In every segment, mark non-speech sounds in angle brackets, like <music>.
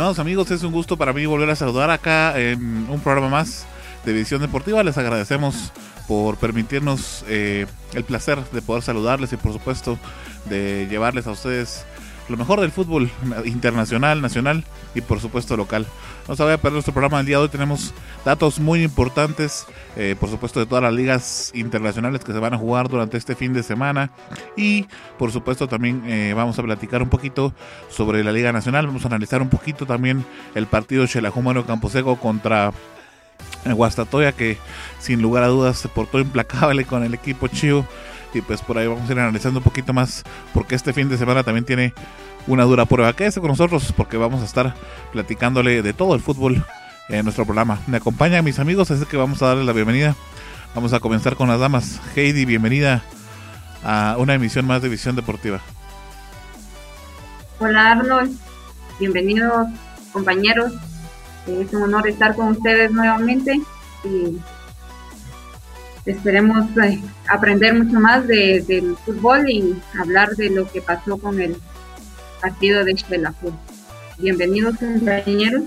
Estimados amigos, es un gusto para mí volver a saludar acá en un programa más de Visión Deportiva. Les agradecemos por permitirnos eh, el placer de poder saludarles y por supuesto de llevarles a ustedes lo mejor del fútbol internacional, nacional y por supuesto local. No se vaya a perder nuestro programa del día de hoy. Tenemos datos muy importantes, eh, por supuesto, de todas las ligas internacionales que se van a jugar durante este fin de semana. Y por supuesto también eh, vamos a platicar un poquito sobre la Liga Nacional. Vamos a analizar un poquito también el partido Campo Camposeco contra Guastatoya, que sin lugar a dudas se portó implacable con el equipo Chivo y pues por ahí vamos a ir analizando un poquito más porque este fin de semana también tiene una dura prueba. Quédese con nosotros porque vamos a estar platicándole de todo el fútbol en nuestro programa. Me acompañan mis amigos, así que vamos a darles la bienvenida. Vamos a comenzar con las damas. Heidi, bienvenida a una emisión más de Visión Deportiva. Hola Arnold, bienvenidos compañeros. Es un honor estar con ustedes nuevamente y esperemos eh, aprender mucho más de, del fútbol y hablar de lo que pasó con el partido de Xelajú. Bienvenidos compañeros.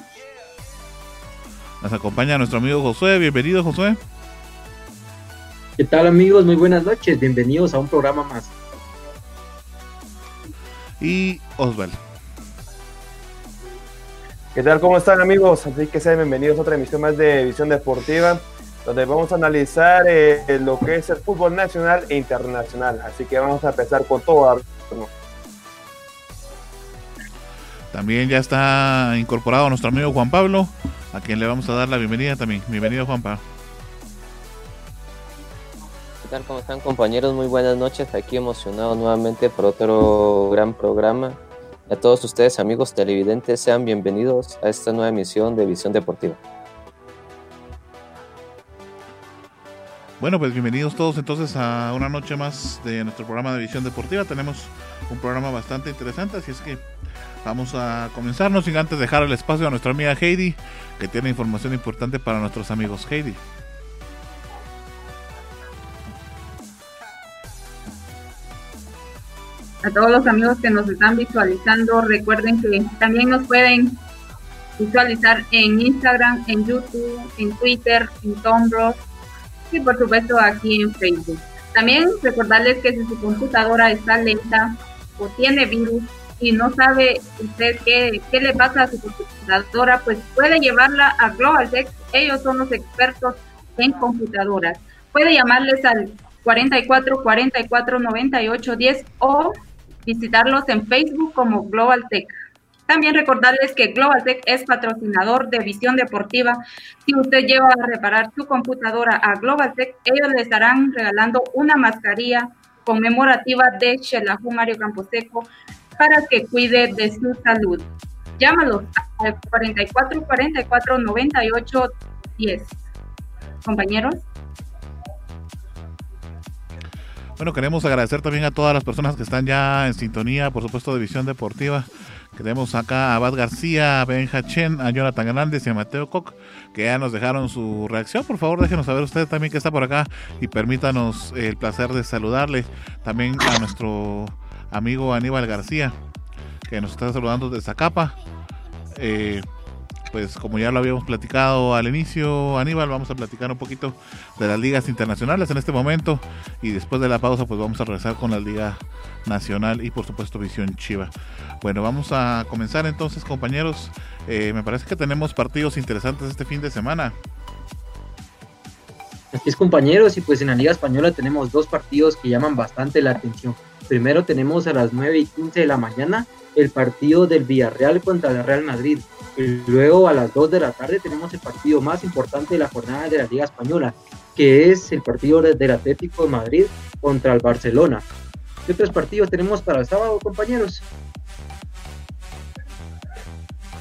Nos acompaña nuestro amigo Josué. Bienvenido Josué. ¿Qué tal amigos? Muy buenas noches. Bienvenidos a un programa más. Y Osvaldo. ¿Qué tal? ¿Cómo están amigos? Así que sean bienvenidos a otra emisión más de Visión Deportiva donde vamos a analizar eh, lo que es el fútbol nacional e internacional. Así que vamos a empezar con todo. También ya está incorporado nuestro amigo Juan Pablo, a quien le vamos a dar la bienvenida también. Bienvenido Juan Pablo. ¿Qué tal? ¿Cómo están compañeros? Muy buenas noches. Aquí emocionado nuevamente por otro gran programa. A todos ustedes amigos televidentes, sean bienvenidos a esta nueva emisión de Visión Deportiva. Bueno, pues bienvenidos todos entonces a una noche más de nuestro programa de visión deportiva. Tenemos un programa bastante interesante, así es que vamos a comenzarnos sin antes dejar el espacio a nuestra amiga Heidi, que tiene información importante para nuestros amigos. Heidi. A todos los amigos que nos están visualizando, recuerden que también nos pueden visualizar en Instagram, en YouTube, en Twitter, en Tumblr y por supuesto aquí en Facebook. También recordarles que si su computadora está lenta o tiene virus y no sabe usted qué, qué le pasa a su computadora, pues puede llevarla a GlobalTech. Ellos son los expertos en computadoras. Puede llamarles al 44 44 98 10 o visitarlos en Facebook como GlobalTech. También recordarles que GlobalTech es patrocinador de Visión Deportiva. Si usted lleva a reparar su computadora a GlobalTech, ellos le estarán regalando una mascarilla conmemorativa de Shelahu Mario Camposeco para que cuide de su salud. Llámalos al 44 44 98 10. Compañeros. Bueno, queremos agradecer también a todas las personas que están ya en sintonía, por supuesto, de Visión Deportiva. Tenemos acá a Bad García, a Benja Chen, a Jonathan Hernández y a Mateo Koch, que ya nos dejaron su reacción. Por favor, déjenos saber usted también que está por acá y permítanos el placer de saludarle. También a nuestro amigo Aníbal García, que nos está saludando desde Zacapa. Eh, pues como ya lo habíamos platicado al inicio, Aníbal, vamos a platicar un poquito de las ligas internacionales en este momento y después de la pausa pues vamos a regresar con la Liga Nacional y por supuesto Visión Chiva. Bueno, vamos a comenzar entonces compañeros. Eh, me parece que tenemos partidos interesantes este fin de semana. Así es compañeros y pues en la Liga Española tenemos dos partidos que llaman bastante la atención. Primero tenemos a las 9 y 15 de la mañana el partido del Villarreal contra el Real Madrid. Luego a las 2 de la tarde tenemos el partido más importante de la jornada de la Liga Española, que es el partido del Atlético de Madrid contra el Barcelona. ¿Qué otros partidos tenemos para el sábado, compañeros?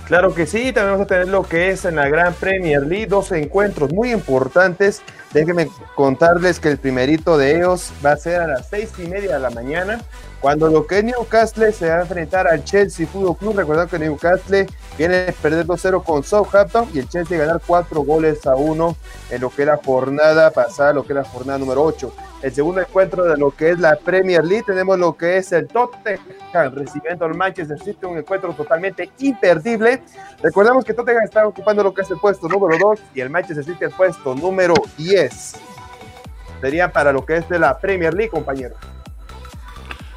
Claro que sí, también vamos a tener lo que es en la Gran Premier League, dos encuentros muy importantes. Déjenme contarles que el primerito de ellos va a ser a las seis y media de la mañana cuando lo que es Newcastle se va a enfrentar al Chelsea Fútbol Club, recordando que Newcastle viene a perder 2-0 con Southampton y el Chelsea ganar 4 goles a 1 en lo que era jornada pasada, lo que era jornada número 8. El segundo encuentro de lo que es la Premier League, tenemos lo que es el Tottenham recibiendo al Manchester City, un encuentro totalmente imperdible. Recordamos que Tottenham está ocupando lo que es el puesto número 2 y el Manchester City el puesto número 10. Sería para lo que es de la Premier League, compañeros.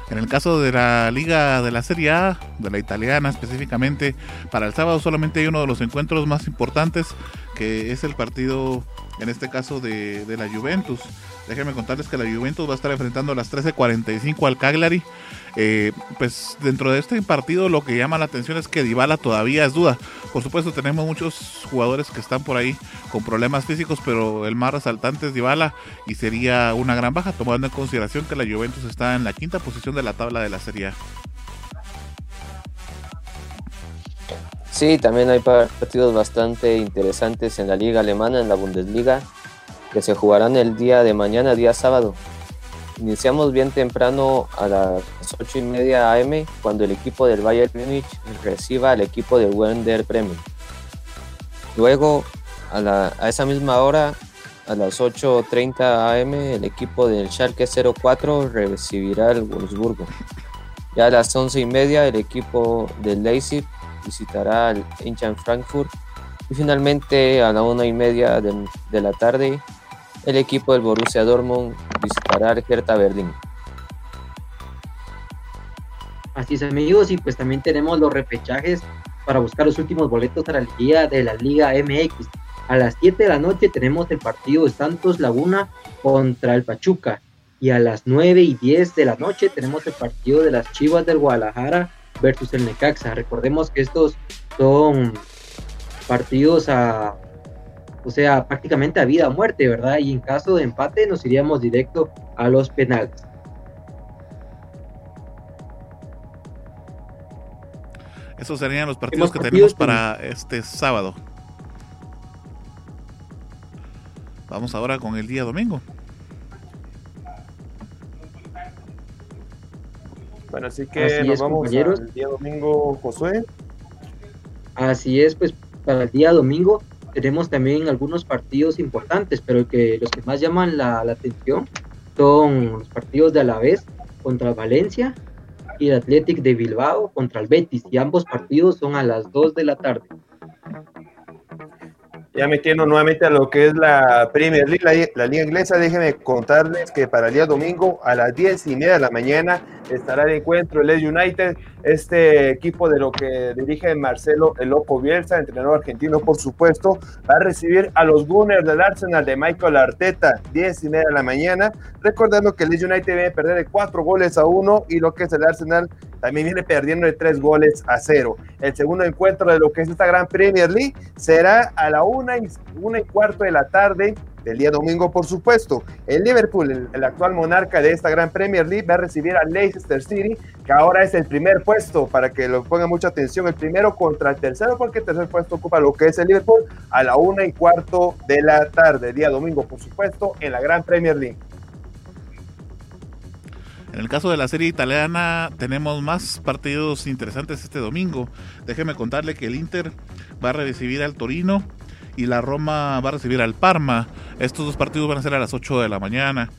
En el caso de la liga de la Serie A, de la italiana específicamente, para el sábado solamente hay uno de los encuentros más importantes, que es el partido, en este caso, de, de la Juventus. Déjenme contarles que la Juventus va a estar enfrentando a las 13.45 al Cagliari. Eh, pues dentro de este partido lo que llama la atención es que Dybala todavía es duda. Por supuesto tenemos muchos jugadores que están por ahí con problemas físicos, pero el más resaltante es Dybala y sería una gran baja tomando en consideración que la Juventus está en la quinta posición de la tabla de la Serie A. Sí, también hay partidos bastante interesantes en la liga alemana, en la Bundesliga, que se jugarán el día de mañana, día sábado. Iniciamos bien temprano a las 8 y media am cuando el equipo del Bayern Múnich reciba al equipo del Wender Bremen. Luego, a, la, a esa misma hora, a las 8.30 am, el equipo del Schalke 04 recibirá el Wolfsburgo. Ya a las 11 y media, el equipo del Leipzig visitará al Eintracht Frankfurt. Y finalmente, a la una y media de, de la tarde, el equipo del Borussia Dortmund visitará al Hertha Berlín. Así es amigos, y pues también tenemos los repechajes para buscar los últimos boletos para el día de la Liga MX. A las 7 de la noche tenemos el partido de Santos Laguna contra el Pachuca. Y a las 9 y 10 de la noche tenemos el partido de las Chivas del Guadalajara versus el Necaxa. Recordemos que estos son partidos a o sea, prácticamente a vida o muerte, ¿verdad? Y en caso de empate nos iríamos directo a los penales. Esos serían los partidos que tenemos para este sábado. Vamos ahora con el día domingo. Bueno, así que así nos es, vamos al día domingo, Josué. Así es, pues para el día domingo tenemos también algunos partidos importantes, pero que los que más llaman la, la atención son los partidos de Alavés contra Valencia y el Athletic de Bilbao contra el Betis, y ambos partidos son a las 2 de la tarde. Ya metiendo nuevamente a lo que es la Premier League, la, liga inglesa, déjenme contarles que para el día domingo a las 10 y media de la mañana estará el encuentro el United, este equipo de lo que dirige Marcelo El Loco Bielsa, entrenador argentino por supuesto, va a recibir a los Gunners del Arsenal de Michael Arteta, 10 y media de la mañana, recordando que el United viene a perder de 4 goles a 1 y lo que es el Arsenal también viene perdiendo de 3 goles a 0. El segundo encuentro de lo que es esta gran Premier League será a la 1 una y, una y cuarto de la tarde del día domingo, por supuesto. El Liverpool, el, actual monarca de esta gran Premier League, va a recibir al Leicester City, que ahora es el primer puesto, para que lo pongan mucha atención, el primero contra el tercero, porque el tercer puesto ocupa lo que es el Liverpool a la una y cuarto de la tarde, día domingo, por supuesto, en la gran Premier League. En el caso de la serie italiana tenemos más partidos interesantes este domingo. Déjeme contarle que el Inter va a recibir al Torino y la Roma va a recibir al Parma. Estos dos partidos van a ser a las 8 de la mañana.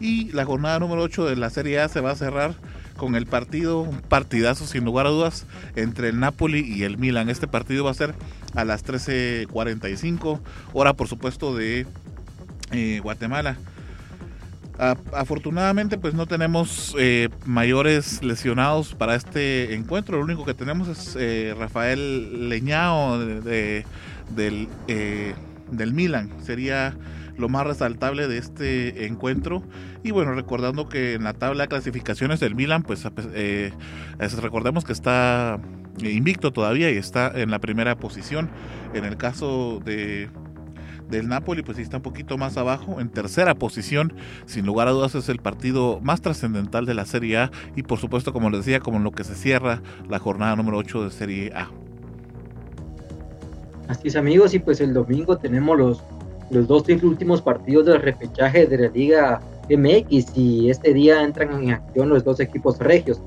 Y la jornada número 8 de la Serie A se va a cerrar con el partido, un partidazo sin lugar a dudas entre el Napoli y el Milan. Este partido va a ser a las 13:45, hora por supuesto de eh, Guatemala. afortunadamente pues no tenemos eh, mayores lesionados para este encuentro. Lo único que tenemos es eh, Rafael Leñao de, del, del Milan. Sería lo más resaltable de este encuentro. Y bueno, recordando que en la tabla de clasificaciones del Milan, pues eh, recordemos que está invicto todavía y está en la primera posición. En el caso de del Napoli, pues sí está un poquito más abajo, en tercera posición, sin lugar a dudas es el partido más trascendental de la Serie A y por supuesto, como les decía, como en lo que se cierra la jornada número 8 de Serie A. Así es amigos, y pues el domingo tenemos los los dos últimos partidos del repechaje de la Liga MX y este día entran en acción los dos equipos regios.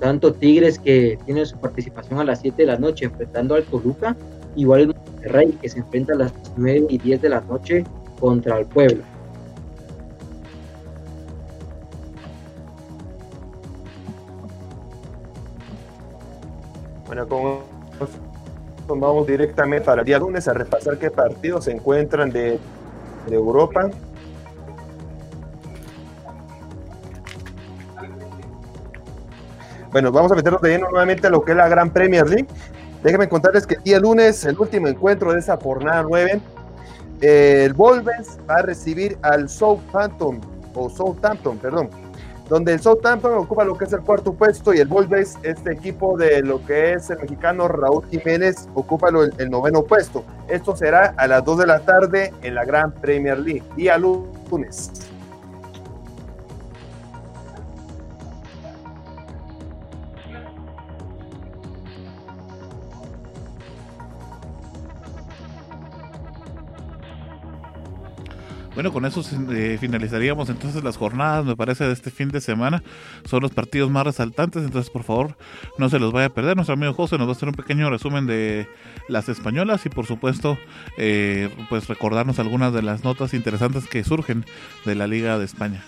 Tanto Tigres que tiene su participación a las 7 de la noche enfrentando al Toluca, igual el Monterrey que se enfrenta a las 9 y 10 de la noche contra el Puebla. Bueno, vamos directamente para el día lunes a repasar qué partidos se encuentran de, Europa. Bueno, vamos a meternos de lleno nuevamente a lo que es la Gran Premier League. Déjenme contarles que el día lunes, el último encuentro de esa jornada 9, el Wolves va a recibir al Southampton, o Southampton, perdón donde el Southampton ocupa lo que es el cuarto puesto y el Wolves, este equipo de lo que es el mexicano Raúl Jiménez, ocupa el, noveno puesto. Esto será a las 2 de la tarde en la Gran Premier League, día lunes. Bueno, con eso eh, finalizaríamos entonces las jornadas, me parece, de este fin de semana. Son los partidos más resaltantes, entonces por favor no se los vaya a perder. Nuestro amigo José nos va a hacer un pequeño resumen de las españolas y por supuesto eh, pues recordarnos algunas de las notas interesantes que surgen de la Liga de España.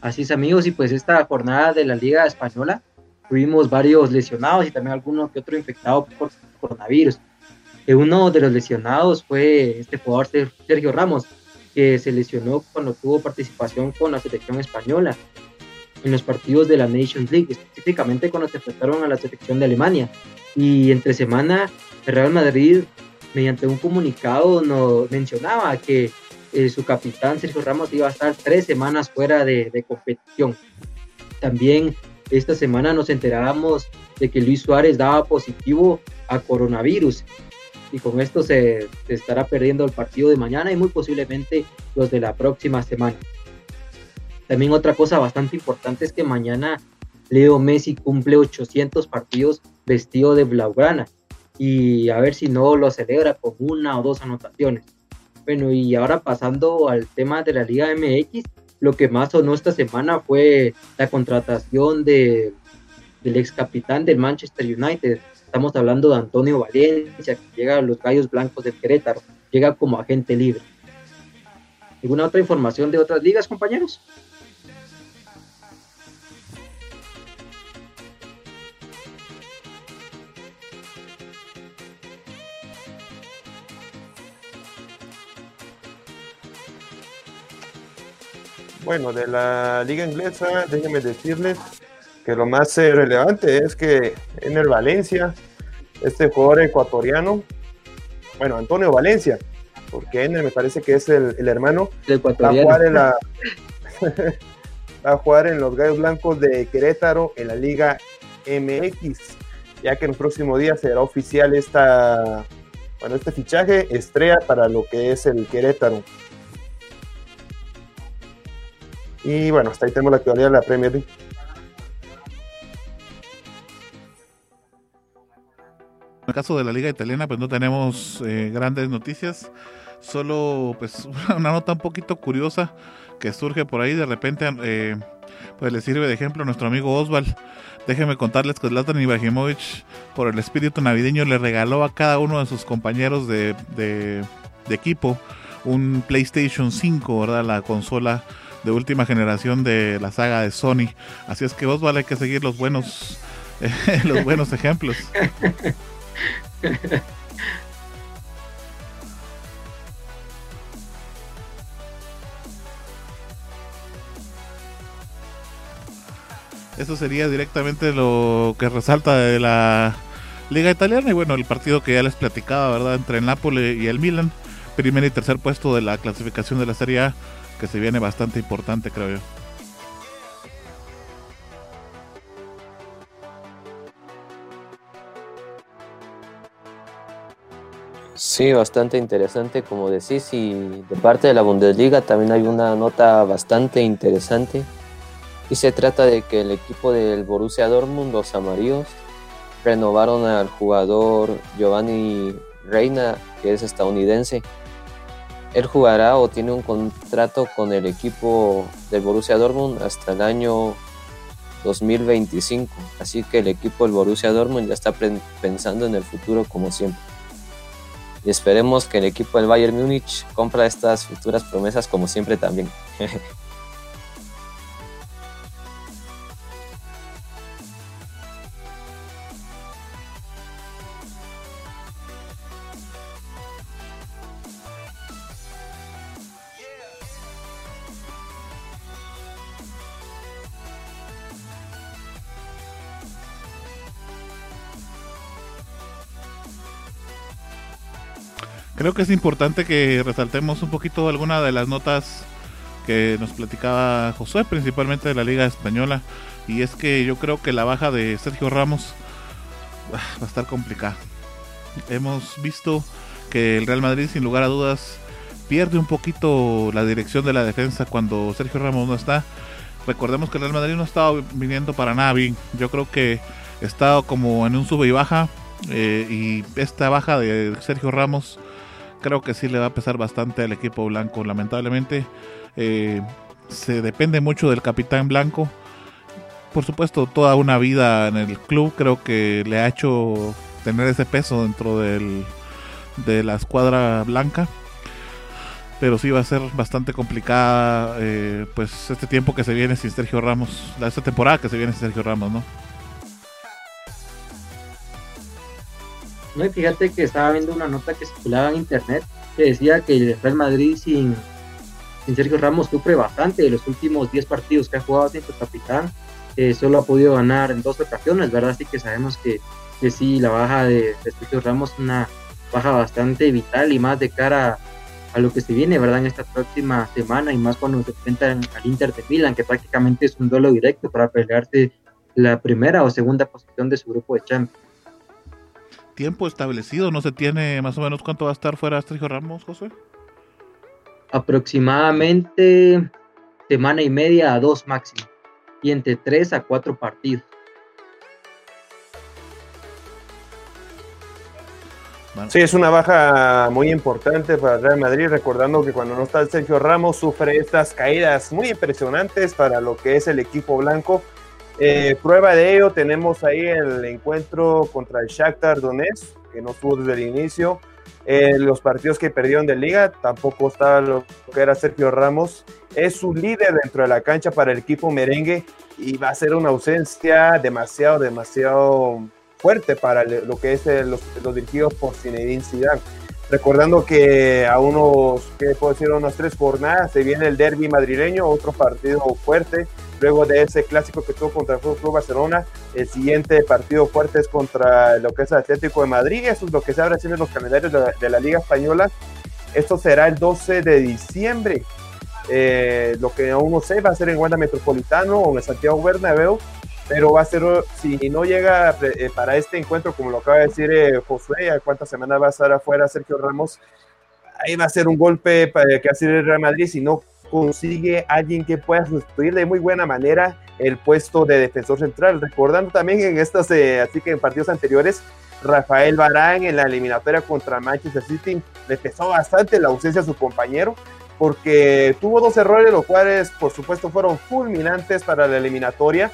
Así es amigos, y pues esta jornada de la Liga Española tuvimos varios lesionados y también algunos que otro infectado por coronavirus uno de los lesionados fue este jugador Sergio Ramos, que se lesionó cuando tuvo participación con la selección española en los partidos de la Nations League, específicamente cuando se enfrentaron a la selección de Alemania. Y entre semana, el Real Madrid, mediante un comunicado, nos mencionaba que eh, su capitán Sergio Ramos iba a estar tres semanas fuera de, de competición. También esta semana nos enterábamos de que Luis Suárez daba positivo a coronavirus y con esto se, estará perdiendo el partido de mañana y muy posiblemente los de la próxima semana. También otra cosa bastante importante es que mañana Leo Messi cumple 800 partidos vestido de blaugrana y a ver si no lo celebra con una o dos anotaciones. Bueno, y ahora pasando al tema de la Liga MX, lo que más sonó esta semana fue la contratación de, del ex capitán del Manchester United, Estamos hablando de Antonio Valencia, que llega a los Gallos Blancos de Querétaro, llega como agente libre. ¿Alguna otra información de otras ligas, compañeros? Bueno, de la liga inglesa, déjenme decirles que lo más eh, relevante es que en el Valencia, este jugador ecuatoriano, bueno, Antonio Valencia, porque Ener me parece que es el, hermano, va a, jugar en la, <laughs> va a jugar en los Gallos Blancos de Querétaro en la Liga MX, ya que en el próximo día será oficial esta, bueno, este fichaje estrella para lo que es el Querétaro. Y bueno, hasta ahí tenemos la actualidad de la Premier League. En el caso de la liga italiana, pues no tenemos eh, grandes noticias, solo pues <laughs> una nota un poquito curiosa que surge por ahí de repente, eh, pues le sirve de ejemplo a nuestro amigo Oswald. Déjenme contarles que Zlatan Ibrahimovic, por el espíritu navideño, le regaló a cada uno de sus compañeros de, de, de equipo un PlayStation 5, ¿verdad? La consola de última generación de la saga de Sony. Así es que vos vale hay que seguir los buenos, <laughs> los buenos ejemplos. <laughs> Eso sería directamente lo que resalta de la Liga Italiana y bueno, el partido que ya les platicaba, ¿verdad? Entre el Napoli y el Milan, primer y tercer puesto de la clasificación de la Serie A, que se viene bastante importante, creo yo. Sí, bastante interesante, como decís, y de parte de la Bundesliga también hay una nota bastante interesante y se trata de que el equipo del Borussia Dortmund, los amarillos, renovaron al jugador Giovanni Reina, que es estadounidense. Él jugará o tiene un contrato con el equipo del Borussia Dortmund hasta el año 2025. Así que el equipo del Borussia Dortmund ya está pensando en el futuro como siempre. Y esperemos que el equipo del Bayern Múnich compra estas futuras promesas como siempre también. <laughs> Creo que es importante que resaltemos un poquito alguna de las notas que nos platicaba José, principalmente de la Liga Española. Y es que yo creo que la baja de Sergio Ramos ah, va a estar complicada. Hemos visto que el Real Madrid, sin lugar a dudas, pierde un poquito la dirección de la defensa cuando Sergio Ramos no está. Recordemos que el Real Madrid no estaba viniendo para nada bien. Yo creo que está como en un sube y baja. Eh, y esta baja de Sergio Ramos creo que sí le va a pesar bastante al equipo blanco. Lamentablemente eh, se depende mucho del capitán blanco. Por supuesto, toda una vida en el club creo que le ha hecho tener ese peso dentro del, de la escuadra blanca. Pero sí va a ser bastante complicada eh, pues este tiempo que se viene sin Sergio Ramos, esta temporada que se viene sin Sergio Ramos, ¿no? No, y fíjate que estaba viendo una nota que circulaba en internet que decía que el Real Madrid sin, Sergio Ramos sufre bastante de los últimos 10 partidos que ha jugado sin su capitán. Eh, solo ha podido ganar en dos ocasiones, ¿verdad? Así que sabemos que, que sí, la baja de, Sergio Ramos es una baja bastante vital y más de cara a, lo que se viene, ¿verdad? En esta próxima semana y más cuando se enfrentan al Inter de Milan, que prácticamente es un duelo directo para pelearse la primera o segunda posición de su grupo de Champions tiempo establecido? ¿No se tiene más o menos cuánto va a estar fuera Sergio Ramos, José? Aproximadamente semana y media a dos máximo. Y entre tres a cuatro partidos. Sí, es una baja muy importante para Real Madrid, recordando que cuando no está Sergio Ramos sufre estas caídas muy impresionantes para lo que es el equipo blanco eh, prueba de ello tenemos ahí el encuentro contra el Shakhtar Donetsk, que no estuvo desde el inicio. Eh, los partidos que perdieron de liga, tampoco está lo que era Sergio Ramos. Es su líder dentro de la cancha para el equipo merengue y va a ser una ausencia demasiado, demasiado fuerte para lo que es los, dirigidos por Zinedine Zidane. Recordando que a unos, ¿qué puedo decir? Tres jornadas se viene el derby madrileño, otro partido fuerte. Luego de ese clásico que tuvo contra el Club Barcelona, el siguiente partido fuerte es contra lo que es Atlético de Madrid. Eso es lo que se abre haciendo en los calendarios de la, Liga Española. Esto será el 12 de diciembre. Eh, lo que aún no sé va a ser en Wanda Metropolitano o en Santiago Bernabéu pero va a ser, si no llega eh, para este encuentro, como lo acaba de decir eh, Josué, ¿a cuántas semanas va a estar afuera Sergio Ramos? Ahí va a ser un golpe para que hacer el Real Madrid si no consigue alguien que pueda sustituir de muy buena manera el puesto de defensor central. Recordando también en estas, eh, así que en partidos anteriores, Rafael Barán en la eliminatoria contra Manchester City le pesó bastante la ausencia de su compañero porque tuvo dos errores, los cuales por supuesto fueron fulminantes para la eliminatoria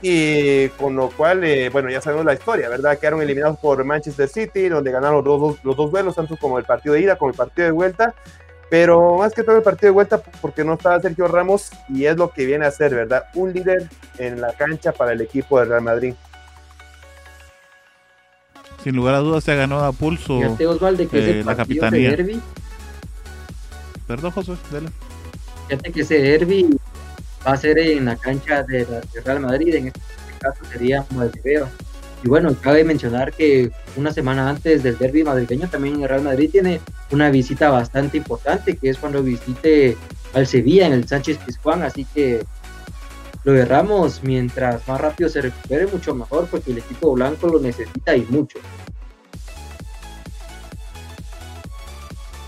y con lo cual, eh, bueno, ya sabemos la historia, ¿verdad? Quedaron eliminados por Manchester City, donde ganaron los dos, los dos duelos, tanto como el partido de ida como el partido de vuelta, pero más que todo el partido de vuelta porque no estaba Sergio Ramos y es lo que viene a ser, ¿verdad? Un líder en la cancha para el equipo de Real Madrid. Sin lugar a dudas se ha ganado a pulso Fíjate, que eh, la capitanía. Perdón, José, dale. Fíjate que ese derby va a ser en la cancha de, Real Madrid, en este caso sería Madrid. Y bueno, cabe mencionar que una semana antes del derby madrileño también el Real Madrid tiene una visita bastante importante, que es cuando visite al Sevilla en el Sánchez Pizjuán, así que lo de mientras más rápido se recupere, mucho mejor, porque el equipo blanco lo necesita y mucho.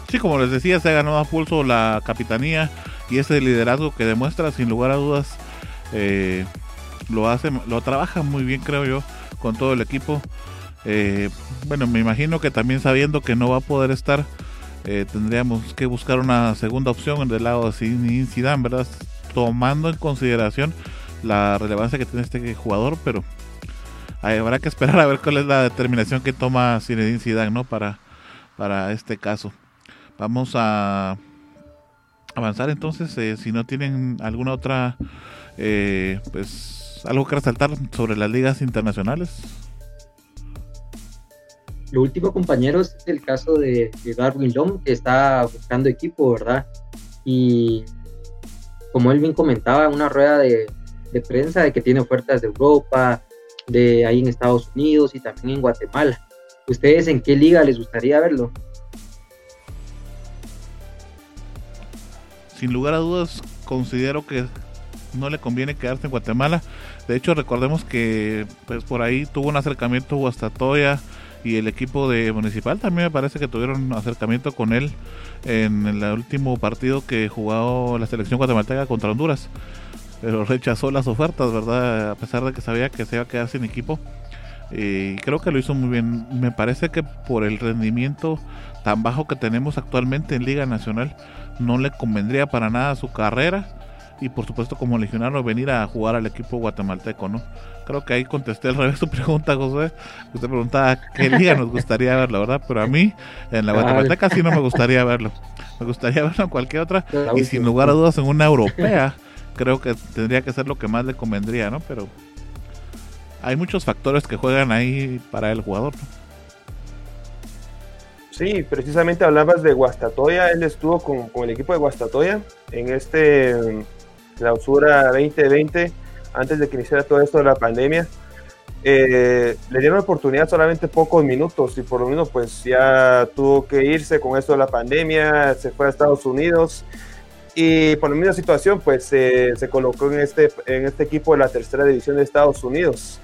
Sí, como les decía, se ha ganado a pulso la capitanía y ese liderazgo que demuestra, sin lugar a dudas, eh, lo hace, lo trabaja muy bien, creo yo con todo el equipo. Eh, bueno, me imagino que también sabiendo que no va a poder estar, eh, tendríamos que buscar una segunda opción en el lado de Zidane, ¿verdad? Tomando en consideración la relevancia que tiene este jugador, pero habrá que esperar a ver cuál es la determinación que toma Zinedine Zidane, ¿no? Para, para este caso. Vamos a avanzar entonces, eh, si no tienen alguna otra, pues algo que resaltar sobre las ligas internacionales. Lo último, compañeros, es el caso de, Darwin Long, que está buscando equipo, ¿verdad? Y como él bien comentaba en una rueda de, prensa, de que tiene ofertas de Europa, de ahí en Estados Unidos y también en Guatemala. ¿Ustedes en qué liga les gustaría verlo? Sin lugar a dudas, considero que no le conviene quedarse en Guatemala. De hecho, recordemos que pues por ahí tuvo un acercamiento Guastatoya y el equipo de Municipal también me parece que tuvieron acercamiento con él en el último partido que jugó la selección guatemalteca contra Honduras. Pero rechazó las ofertas, ¿verdad? A pesar de que sabía que se iba a quedar sin equipo. Y creo que lo hizo muy bien. Me parece que por el rendimiento tan bajo que tenemos actualmente en Liga Nacional, no le convendría para nada su carrera y por supuesto como legionario venir a jugar al equipo guatemalteco, ¿no? Creo que ahí contesté al revés tu <laughs> pregunta, José. Usted preguntaba qué liga nos gustaría verlo, ¿verdad? Pero a mí, en la guatemalteca sí no me gustaría verlo. Me gustaría verlo en cualquier otra y sin lugar a dudas en una europea. Creo que tendría que ser lo que más le convendría, ¿no? Pero hay muchos factores que juegan ahí para el jugador, ¿no? Sí, precisamente hablabas de Guastatoya, él estuvo con, con el equipo de Guastatoya en este clausura 2020, antes de que iniciara todo esto de la pandemia. Eh, le dieron oportunidad solamente pocos minutos y por lo menos pues ya tuvo que irse con esto de la pandemia, se fue a Estados Unidos y por la misma situación pues se colocó en este, en este equipo de la tercera división de Estados Unidos.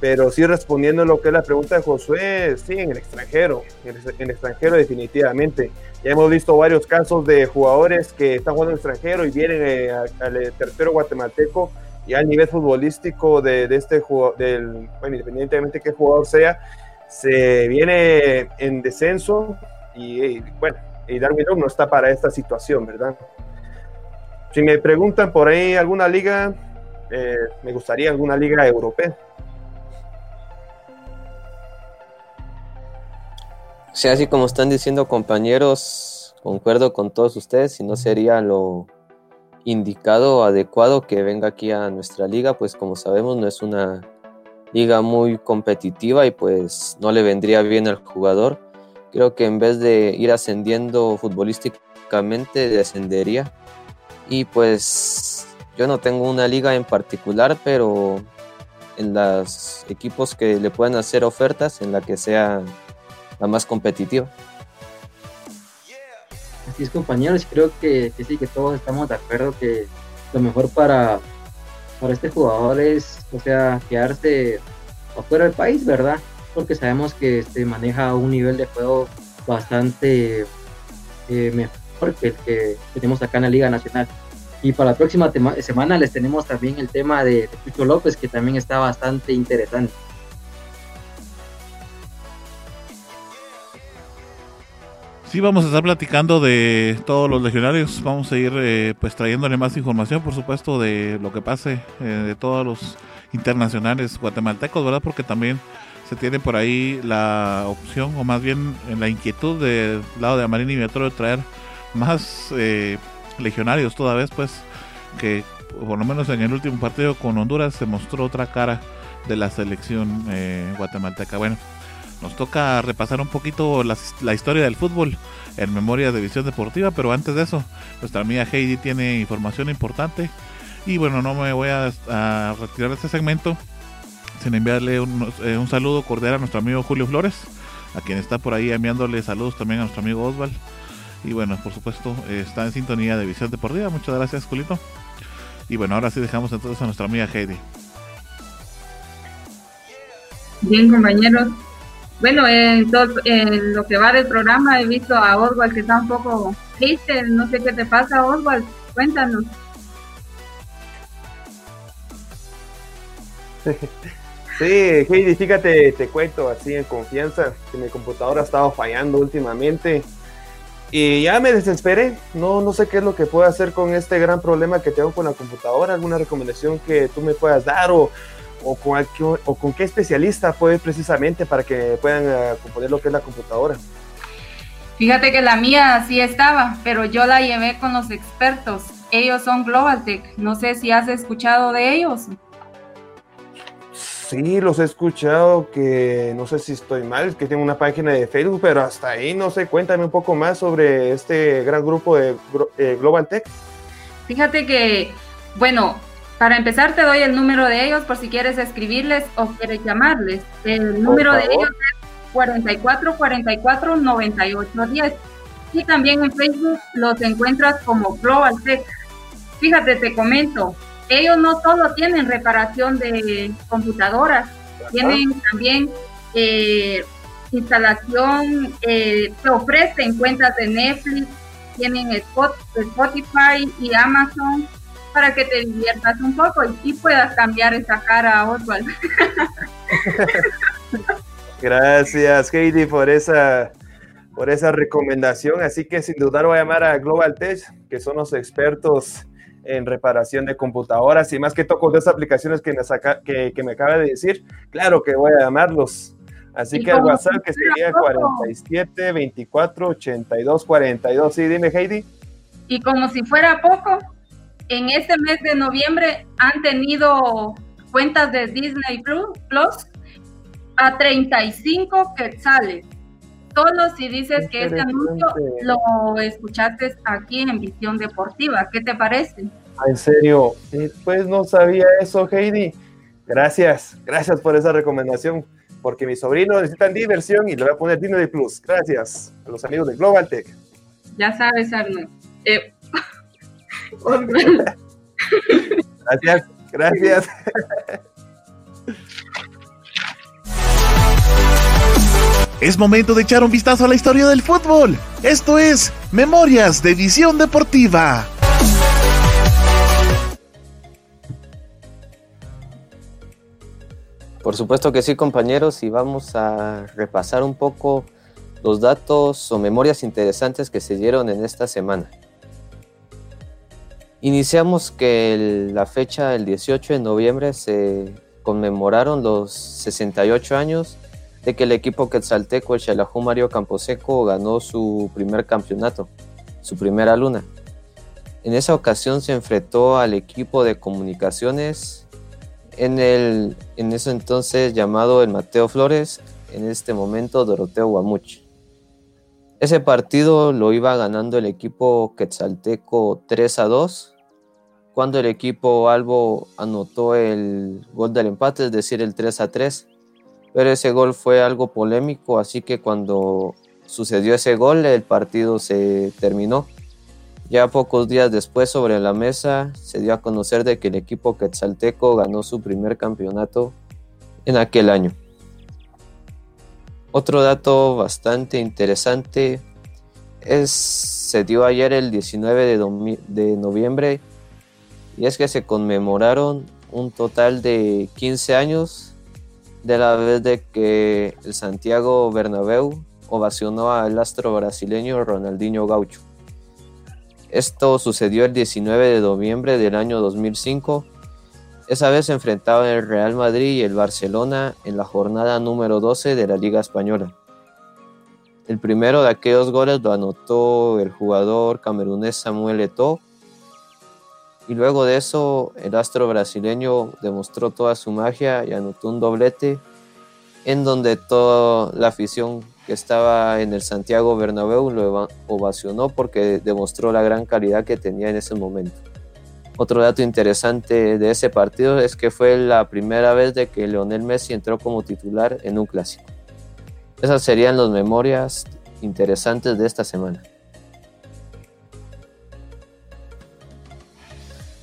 Pero sí respondiendo a lo que es la pregunta de Josué, sí, en el extranjero, en el extranjero definitivamente. Ya hemos visto varios casos de jugadores que están jugando en el extranjero y vienen eh, al tercero guatemalteco y al nivel futbolístico de, este jugador, bueno, independientemente de qué jugador sea, se viene en descenso y, bueno, y Darwin no está para esta situación, ¿verdad? Si me preguntan por ahí alguna liga, eh, me gustaría alguna liga europea. Sí, así como están diciendo compañeros, concuerdo con todos ustedes, si no sería lo indicado, adecuado que venga aquí a nuestra liga, pues como sabemos no es una liga muy competitiva y pues no le vendría bien al jugador. Creo que en vez de ir ascendiendo futbolísticamente, descendería. Y pues yo no tengo una liga en particular, pero en los equipos que le puedan hacer ofertas, en la que sea la más competitiva. Así es, compañeros, creo que, sí, que todos estamos de acuerdo que lo mejor para, para este jugador es, o sea, quedarse afuera del país, ¿verdad? Porque sabemos que se maneja un nivel de juego bastante eh, mejor que el que tenemos acá en la Liga Nacional. Y para la próxima semana les tenemos también el tema de, de Chucho López, que también está bastante interesante. Sí, vamos a estar platicando de todos los legionarios. Vamos a ir eh, pues trayéndole más información, por supuesto, de lo que pase, eh, de todos los internacionales guatemaltecos, ¿verdad? Porque también se tiene por ahí la opción, o más bien en la inquietud del lado de Amarín y de traer más eh, legionarios toda vez, pues que por lo menos en el último partido con Honduras se mostró otra cara de la selección eh, guatemalteca. Bueno, nos toca repasar un poquito la, historia del fútbol en memoria de Visión Deportiva, pero antes de eso, nuestra amiga Heidi tiene información importante. Y bueno, no me voy a, retirar de este segmento sin enviarle un, eh, un, saludo cordial a nuestro amigo Julio Flores, a quien está por ahí enviándole saludos también a nuestro amigo Osval. Y bueno, por supuesto, está en sintonía de Visión Deportiva. Muchas gracias, Julito. Y bueno, ahora sí dejamos entonces a nuestra amiga Heidi. Bien, compañeros. Bueno, en, en lo que va del programa he visto a Oswald que está un poco triste. No sé qué te pasa, Oswald. Cuéntanos. <laughs> Sí, Heidi, fíjate, te cuento así en confianza que mi computadora ha estado fallando últimamente y ya me desesperé. No, no sé qué es lo que puedo hacer con este gran problema que tengo con la computadora. ¿Alguna recomendación que tú me puedas dar o, o, con, o con qué especialista puedes precisamente para que puedan uh, componer lo que es la computadora? Fíjate que la mía sí estaba, pero yo la llevé con los expertos. Ellos son GlobalTech. No sé si has escuchado de ellos. Sí, los he escuchado, que no sé si estoy mal, que tienen una página de Facebook, pero hasta ahí no sé, cuéntame un poco más sobre este gran grupo de eh, Global Tech. Fíjate que, bueno, para empezar te doy el número de ellos por si quieres escribirles o quieres llamarles. El número de ellos es 44 44 98 10. Y también en Facebook los encuentras como Global Tech. Fíjate, te comento, ellos no solo tienen reparación de computadoras, tienen también eh, instalación, eh, te ofrecen cuentas de Netflix, tienen Spotify y Amazon para que te diviertas un poco y puedas cambiar esa cara a Oswald. <laughs> Gracias, Heidi, por esa, por esa recomendación. Así que sin dudar voy a llamar a Global Tech, que son los expertos en reparación de computadoras y más que toco de esas aplicaciones que me, saca, que, me acaba de decir, claro que voy a llamarlos. Así que el WhatsApp que sería 47 24 82 42. Sí, dime Heidi. Y como si fuera poco, en este mes de noviembre han tenido cuentas de Disney Plus a 35 quetzales. Solo si dices que este anuncio lo escuchaste aquí en Visión Deportiva. ¿Qué te parece? Ah, en serio, eh, pues no sabía eso, Heidi. Gracias, gracias por esa recomendación, porque mis sobrinos necesitan diversión y le voy a poner Disney Plus. Gracias a los amigos de Global Tech. Ya sabes, Arno. Eh, gracias, gracias. Es momento de echar un vistazo a la historia del fútbol. Esto es Memorias de Visión Deportiva. Por supuesto que sí, compañeros, y vamos a repasar un poco los datos o memorias interesantes que se dieron en esta semana. Iniciamos que la fecha, el 18 de noviembre, se conmemoraron los 68 años de que el equipo quetzalteco, el Xelajú Mario Camposeco, ganó su primer campeonato, su primera luna. En esa ocasión se enfrentó al equipo de comunicaciones en, el, en ese entonces llamado el Mateo Flores, en este momento Doroteo Guamuch. Ese partido lo iba ganando el equipo quetzalteco 3 a 2, cuando el equipo Albo anotó el gol del empate, es decir, el 3 a 3 pero ese gol fue algo polémico, así que cuando sucedió ese gol el partido se terminó. Ya pocos días después sobre la mesa se dio a conocer de que el equipo quetzalteco ganó su primer campeonato en aquel año. Otro dato bastante interesante es, se dio ayer el 19 de, noviembre y es que se conmemoraron un total de 15 años de la vez de que el Santiago Bernabéu ovacionó al astro brasileño Ronaldinho Gaucho. Esto sucedió el 19 de noviembre del año 2005. Esa vez se enfrentaban el Real Madrid y el Barcelona en la jornada número 12 de la Liga Española. El primero de aquellos goles lo anotó el jugador camerunés Samuel Eto'o. Y luego de eso, el astro brasileño demostró toda su magia y anotó un doblete en donde toda la afición que estaba en el Santiago Bernabéu lo ovacionó porque demostró la gran calidad que tenía en ese momento. Otro dato interesante de ese partido es que fue la primera vez de que Leonel Messi entró como titular en un clásico. Esas serían las memorias interesantes de esta semana.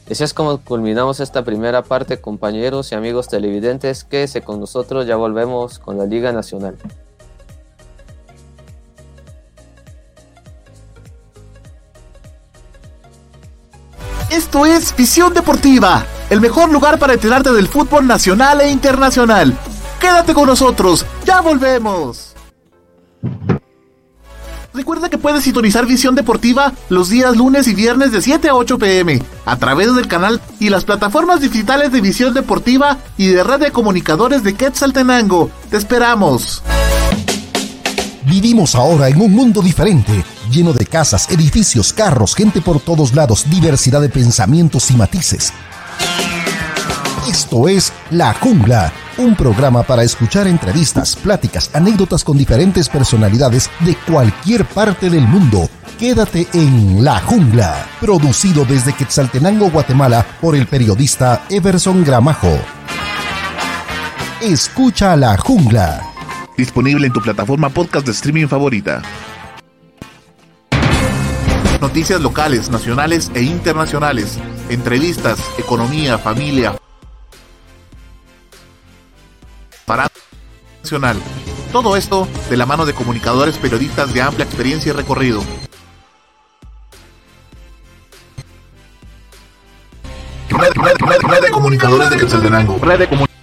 Así es como culminamos esta primera parte, compañeros y amigos televidentes. Quédese con nosotros, ya volvemos con la Liga Nacional. Esto es Visión Deportiva, el mejor lugar para enterarte del fútbol nacional e internacional. Quédate con nosotros, ya volvemos. Recuerda que puedes sintonizar Visión Deportiva los días lunes y viernes de 7 a 8 pm a través del canal y las plataformas digitales de Visión Deportiva y de Red de Comunicadores de Quetzaltenango. Te esperamos. Vivimos ahora en un mundo diferente, lleno de casas, edificios, carros, gente por todos lados, diversidad de pensamientos y matices. Esto es La Jungla, un programa para escuchar entrevistas, pláticas, anécdotas con diferentes personalidades de cualquier parte del mundo. Quédate en La Jungla, producido desde Quetzaltenango, Guatemala, por el periodista Everson Gramajo. Escucha La Jungla. Disponible en tu plataforma podcast de streaming favorita. Noticias locales, nacionales e internacionales. Entrevistas, economía, familia, para nacional. Todo esto de la mano de comunicadores periodistas de amplia experiencia y recorrido. Red, red, red, red de comunicadores de Quetzaltenango. Red de comunicadores.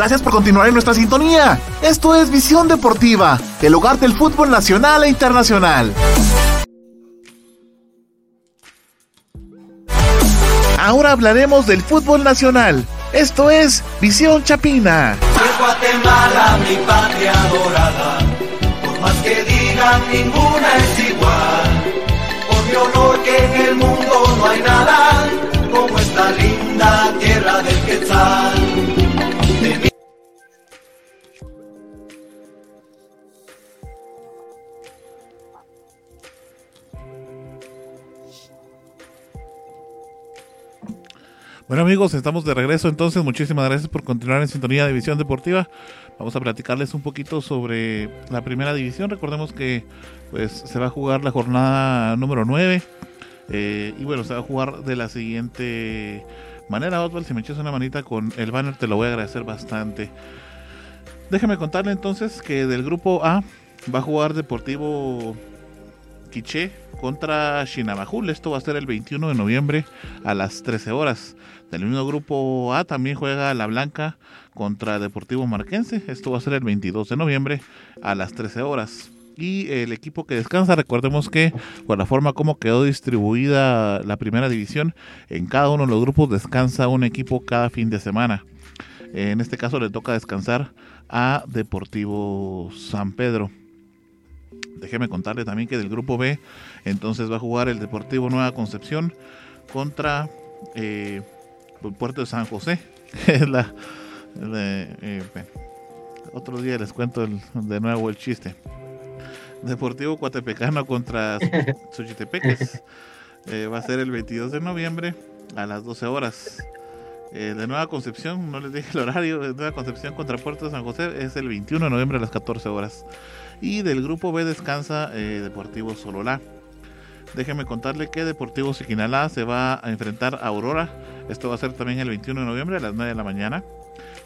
Gracias por continuar en nuestra sintonía. Esto es Visión Deportiva, el hogar del fútbol nacional e internacional. Ahora hablaremos del fútbol nacional. Esto es Visión Chapina. Guatemala, mi patria dorada, por más que digan, ninguna es igual. Por mi honor que en el mundo no hay nada como esta linda tierra del Quetzal. Bueno amigos, estamos de regreso entonces. Muchísimas gracias por continuar en sintonía de División Deportiva. Vamos a platicarles un poquito sobre la primera división. Recordemos que pues se va a jugar la jornada número 9. Eh, y bueno, se va a jugar de la siguiente manera. Oswald, si me echas una manita con el banner, te lo voy a agradecer bastante. Déjame contarle entonces que del grupo A va a jugar Deportivo Quiché contra Shinabajul. Esto va a ser el 21 de noviembre a las 13 horas. Del mismo grupo A también juega La Blanca contra Deportivo Marquense. Esto va a ser el 22 de noviembre a las 13 horas. Y el equipo que descansa, recordemos que por la forma como quedó distribuida la primera división, en cada uno de los grupos descansa un equipo cada fin de semana. En este caso le toca descansar a Deportivo San Pedro. Déjeme contarle también que del grupo B, entonces va a jugar el Deportivo Nueva Concepción contra eh, Puerto de San José. <laughs> Es la, eh, otro día les cuento de nuevo el chiste. Deportivo Cuatepecano contra Xochitepeques. <laughs> Eh, va a ser el 22 de noviembre a las 12 horas. Eh, de Nueva Concepción, no les dije el horario, de Nueva Concepción contra Puerto de San José es el 21 de noviembre a las 14 horas. Y del grupo B descansa eh, Deportivo Sololá. Déjenme contarle que Deportivo Siquinalá se va a enfrentar a Aurora. Esto va a ser también el 21 de noviembre a las 9 de la mañana.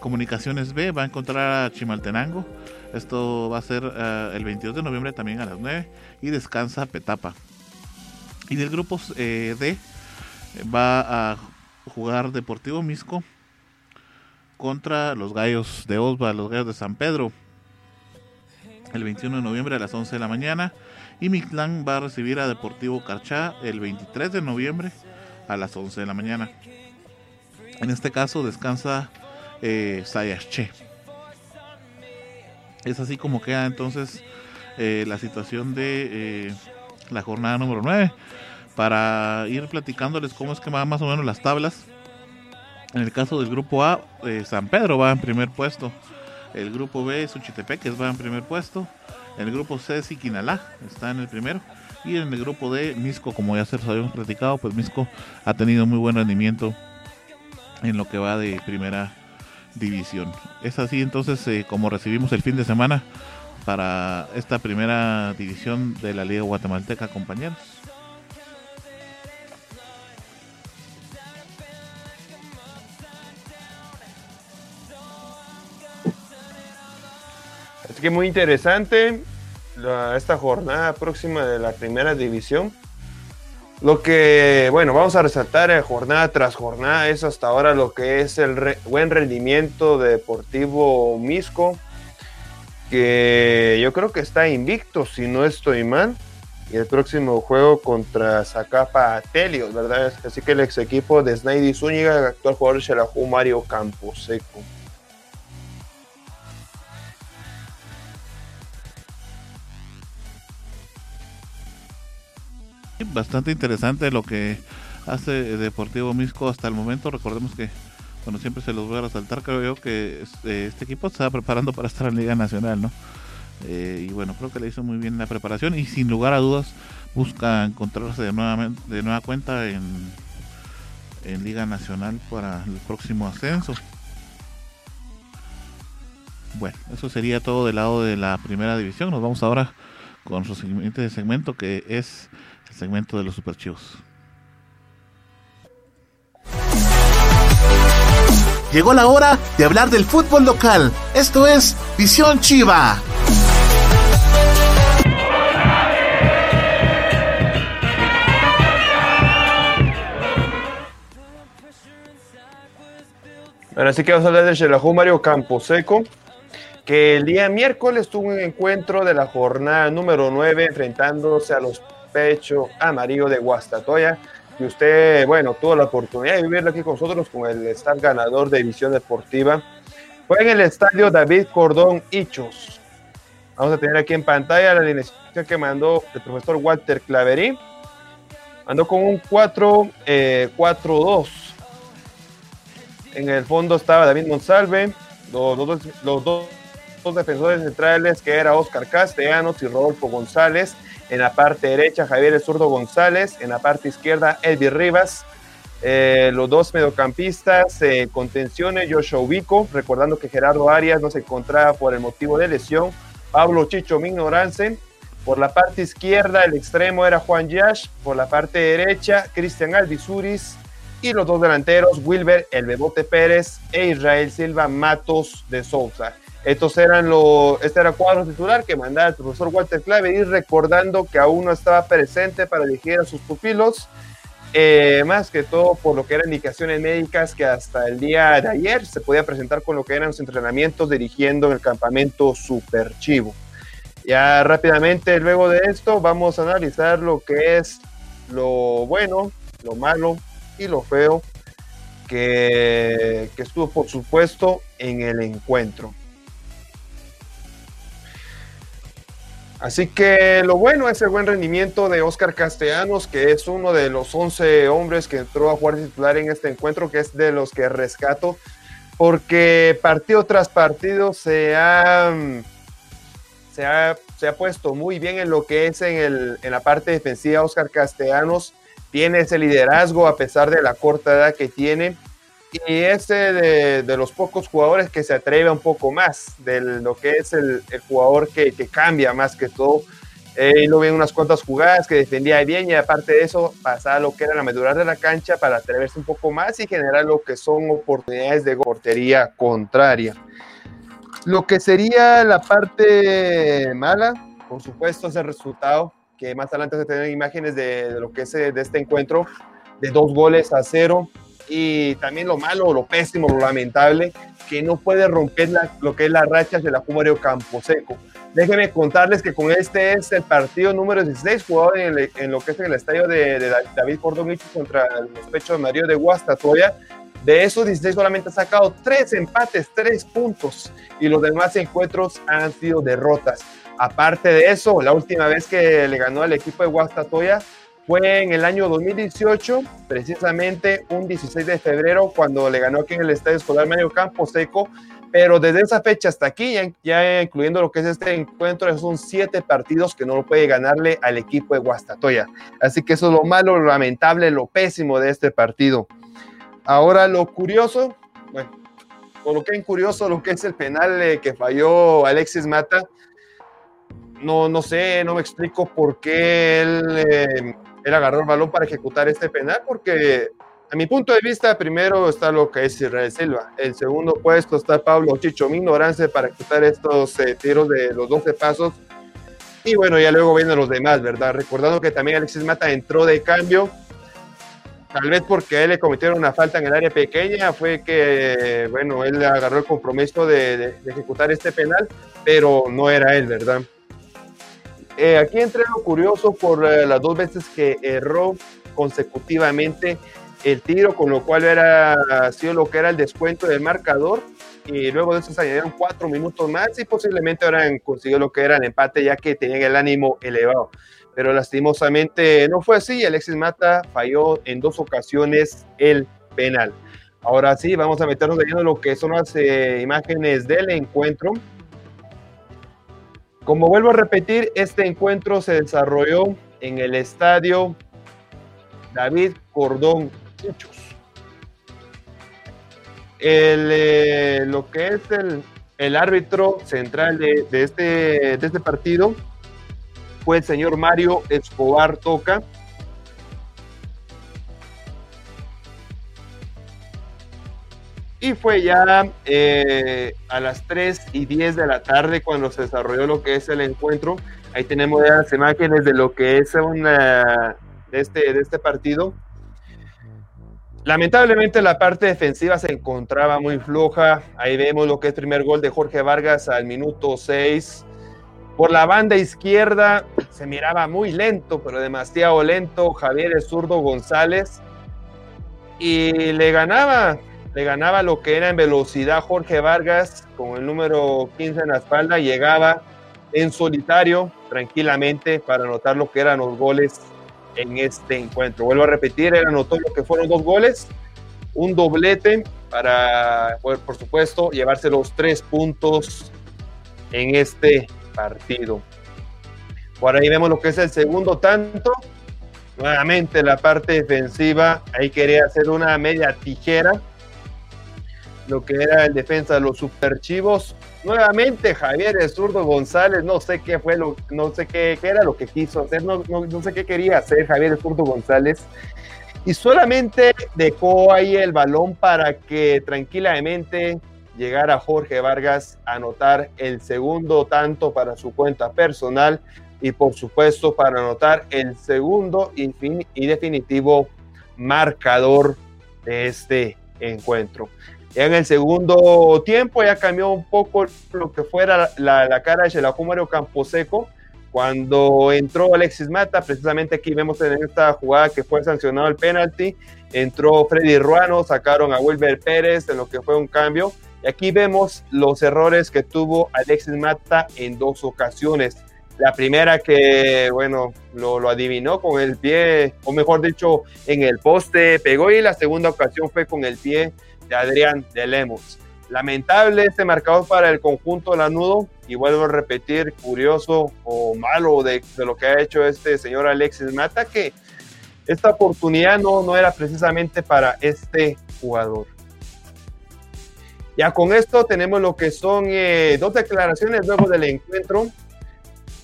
Comunicaciones B va a encontrar a Chimaltenango. Esto va a ser eh, el 22 de noviembre también a las 9. Y descansa Petapa. Y del grupo eh, D va a jugar Deportivo Misco contra los Gallos de Osva, los Gallos de San Pedro. El 21 de noviembre a las 11 de la mañana. Y Mictlán va a recibir a Deportivo Carchá el 23 de noviembre a las 11 de la mañana. En este caso descansa eh, Sayache. Es así como queda entonces eh, la situación de eh, la jornada número 9. Para ir platicándoles cómo es que van más o menos las tablas. En el caso del grupo A, eh, San Pedro va en primer puesto. El grupo B, Suchitepeques va en primer puesto. El grupo C, Siquinalá está en el primero. Y en el grupo D, Misco, como ya se los habíamos platicado, pues Misco ha tenido muy buen rendimiento en lo que va de primera división. Es así entonces eh, como recibimos el fin de semana para esta primera división de la Liga Guatemalteca, compañeros. Muy interesante esta jornada próxima de la primera división. Lo que, bueno, vamos a resaltar eh, jornada tras jornada es hasta ahora lo que es el buen rendimiento de Deportivo Misco, que yo creo que está invicto, si no estoy mal. Y el próximo juego contra Zacapa Telios, ¿verdad? Así que el ex equipo de Snaidy Zúñiga, el actual jugador la jugó Mario Camposeco. Bastante interesante lo que hace Deportivo Misco hasta el momento. Recordemos que, bueno, siempre se los voy a resaltar, creo yo que este, este equipo se está preparando para estar en Liga Nacional, ¿no? Eh, y bueno, creo que le hizo muy bien la preparación y sin lugar a dudas busca encontrarse de, nuevamente, de nueva cuenta en, en Liga Nacional para el próximo ascenso. Bueno, eso sería todo del lado de la primera división. Nos vamos ahora con nuestro siguiente segmento que es segmento de los superchivos. Llegó la hora de hablar del fútbol local. Esto es Visión Chiva. Bueno, así que vamos a hablar de Shelahu Mario Camposeco, que el día miércoles tuvo un encuentro de la jornada número 9 enfrentándose a los pecho amarillo de Guastatoya. Y usted, bueno, tuvo la oportunidad de vivirlo aquí con nosotros con el staff ganador de División Deportiva. Fue en el estadio David Cordón Hichos. Vamos a tener aquí en pantalla la alineación que mandó el profesor Walter Claverí. Mandó con un 4-4-2. Eh, en el fondo estaba David Monsalve, los, los dos defensores centrales que era Oscar Castellanos y Rodolfo González en la parte derecha, Javier Zurdo González. En la parte izquierda, Elvi Rivas. Eh, los dos mediocampistas, eh, contenciones, Joshua Ubico, recordando que Gerardo Arias no se encontraba por el motivo de lesión. Pablo Chicho Mignorance. Por la parte izquierda, el extremo era Juan Yash. Por la parte derecha, Cristian Aldizuris. Y los dos delanteros, Wilber El Bebote Pérez e Israel Silva Matos de Sousa. Estos eran los, este era el cuadro titular que mandaba el profesor Walter Clave y recordando que aún no estaba presente para dirigir a sus pupilos, eh, más que todo por lo que eran indicaciones médicas que hasta el día de ayer se podía presentar con lo que eran los entrenamientos dirigiendo en el campamento Super Chivo. Ya rápidamente, luego de esto, vamos a analizar lo que es lo bueno, lo malo y lo feo que estuvo, por supuesto, en el encuentro. Así que lo bueno es el buen rendimiento de Oscar Castellanos, que es uno de los 11 hombres que entró a jugar titular en este encuentro, que es de los que rescato, porque partido tras partido se ha, se ha, se ha puesto muy bien en lo que es en, el, en la parte defensiva. Oscar Castellanos tiene ese liderazgo a pesar de la corta edad que tiene y ese de, de, los pocos jugadores que se atreve un poco más de lo que es el, jugador que, cambia más que todo. Eh, lo vi unas cuantas jugadas que defendía bien y aparte de eso pasaba lo que era la medular de la cancha para atreverse un poco más y generar lo que son oportunidades de portería contraria. Lo que sería la parte mala, por supuesto, es el resultado, que más adelante se tienen imágenes de, de lo que es de este encuentro, de dos goles a cero y también lo malo, lo pésimo, lo lamentable, que no puede romper la, lo que es las rachas de la Campo Camposeco. Déjenme contarles que con este es el partido número 16 jugado en, el, en lo que es en el estadio de, de David Cordón contra el despecho de Mario de Guastatoya. De esos 16 solamente ha sacado tres empates, tres puntos y los demás encuentros han sido derrotas. Aparte de eso, la última vez que le ganó al equipo de Guastatoya fue en el año 2018, precisamente un 16 de febrero, cuando le ganó aquí en el Estadio Escolar Mario Campo Seco. Pero desde esa fecha hasta aquí, ya, incluyendo lo que es este encuentro, son siete partidos que no lo puede ganarle al equipo de Guastatoya. Así que eso es lo malo, lo lamentable, lo pésimo de este partido. Ahora lo curioso, bueno, coloqué en curioso lo que es el penal eh, que falló Alexis Mata. No, no sé, no me explico por qué él eh, él agarró el balón para ejecutar este penal porque a mi punto de vista primero está lo que es Israel Silva, el segundo puesto está Pablo Chicho Ignorancia para ejecutar estos eh, tiros de los 12 pasos y bueno, ya luego vienen los demás, ¿verdad? Recordando que también Alexis Mata entró de cambio, tal vez porque a él le cometieron una falta en el área pequeña, fue que, bueno, él agarró el compromiso de, de ejecutar este penal, pero no era él, ¿verdad? Eh, aquí entré lo curioso por eh, las dos veces que erró consecutivamente el tiro, con lo cual era sido lo que era el descuento del marcador. Y luego de eso se añadieron cuatro minutos más y posiblemente ahora consiguió lo que era el empate, ya que tenían el ánimo elevado. Pero lastimosamente no fue así. Alexis Mata falló en dos ocasiones el penal. Ahora sí, vamos a meternos de lleno en lo que son las eh, imágenes del encuentro. Como vuelvo a repetir, este encuentro se desarrolló en el estadio David Cordón Muchos. El, eh, lo que es el, el árbitro central de, de, este, de este partido fue el señor Mario Escobar Toca. Y fue ya eh, a las 3 y 10 de la tarde cuando se desarrolló lo que es el encuentro. Ahí tenemos las imágenes de lo que es una, de, este, de este partido. Lamentablemente la parte defensiva se encontraba muy floja. Ahí vemos lo que es primer gol de Jorge Vargas al minuto 6. Por la banda izquierda se miraba muy lento, pero demasiado lento Javier Zurdo González. Y le ganaba le ganaba lo que era en velocidad Jorge Vargas con el número 15 en la espalda, llegaba en solitario tranquilamente para anotar lo que eran los goles en este encuentro. Vuelvo a repetir, él anotó lo que fueron dos goles, un doblete para, por, supuesto, llevarse los tres puntos en este partido. Por ahí vemos lo que es el segundo tanto. Nuevamente la parte defensiva, ahí quería hacer una media tijera lo que era el defensa de los superchivos. Nuevamente Javier el zurdo González, no sé qué fue lo, no sé qué, qué era lo que quiso hacer, no, no, no, sé qué quería hacer Javier el zurdo González. Y solamente dejó ahí el balón para que tranquilamente llegara Jorge Vargas a anotar el segundo tanto para su cuenta personal y por supuesto para anotar el segundo y, y definitivo marcador de este encuentro. En el segundo tiempo ya cambió un poco lo que fuera la, la cara de Xelajú Mario Camposeco, Cuando entró Alexis Mata, precisamente aquí vemos en esta jugada que fue sancionado el penalti, entró Freddy Ruano, sacaron a Wilber Pérez en lo que fue un cambio. Y aquí vemos los errores que tuvo Alexis Mata en dos ocasiones. La primera que, bueno, lo, lo, adivinó con el pie, o mejor dicho, en el poste pegó y la segunda ocasión fue con el pie de Adrián de Lemos. Lamentable este marcador para el conjunto Lanudo y vuelvo a repetir, curioso o malo de, de, lo que ha hecho este señor Alexis Mata, que esta oportunidad no, no era precisamente para este jugador. Ya con esto tenemos lo que son eh, dos declaraciones luego del encuentro.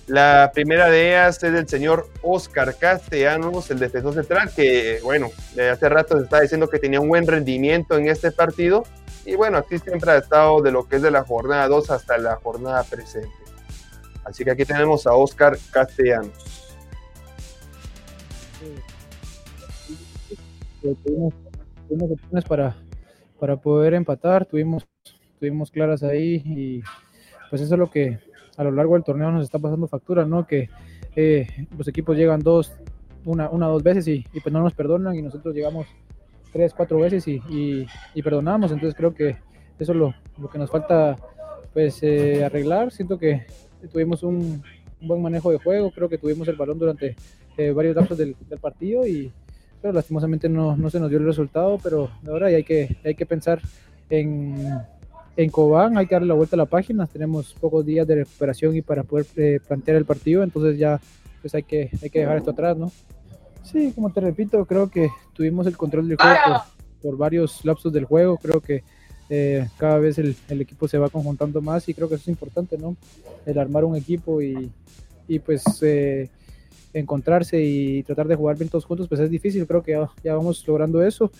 La primera de ellas es del señor Oscar Castellanos, el defensor central, que, bueno, de hace rato se está diciendo que tenía un buen rendimiento en este partido y bueno, aquí siempre ha estado de lo que es de la jornada 2 hasta la jornada presente. Así que aquí tenemos a Oscar Castellanos. Tuvimos opciones para, para poder empatar, tuvimos, tuvimos claras ahí y pues eso es lo que a lo largo del torneo nos está pasando factura, ¿no? Que eh, los equipos llegan dos, una, una dos veces y, y pues no nos perdonan y nosotros llegamos tres, cuatro veces y, y, y perdonamos. Entonces creo que eso es lo, lo que nos falta pues eh, arreglar. Siento que tuvimos un, un, buen manejo de juego, creo que tuvimos el balón durante eh, varios lapsos del, del, partido y pero lastimosamente no, no, se nos dio el resultado, pero ahora hay que, hay que pensar en, en Cobán, hay que darle la vuelta a la página, tenemos pocos días de recuperación y para poder eh, plantear el partido, entonces ya pues hay que, hay que dejar esto atrás, ¿no? Sí, como te repito, creo que tuvimos el control del juego por, por varios lapsos del juego. Creo que eh, cada vez el, el, equipo se va conjuntando más y creo que eso es importante, ¿no? El armar un equipo y, y pues eh, encontrarse y tratar de jugar bien todos juntos, pues es difícil. Creo que ya, ya vamos logrando eso.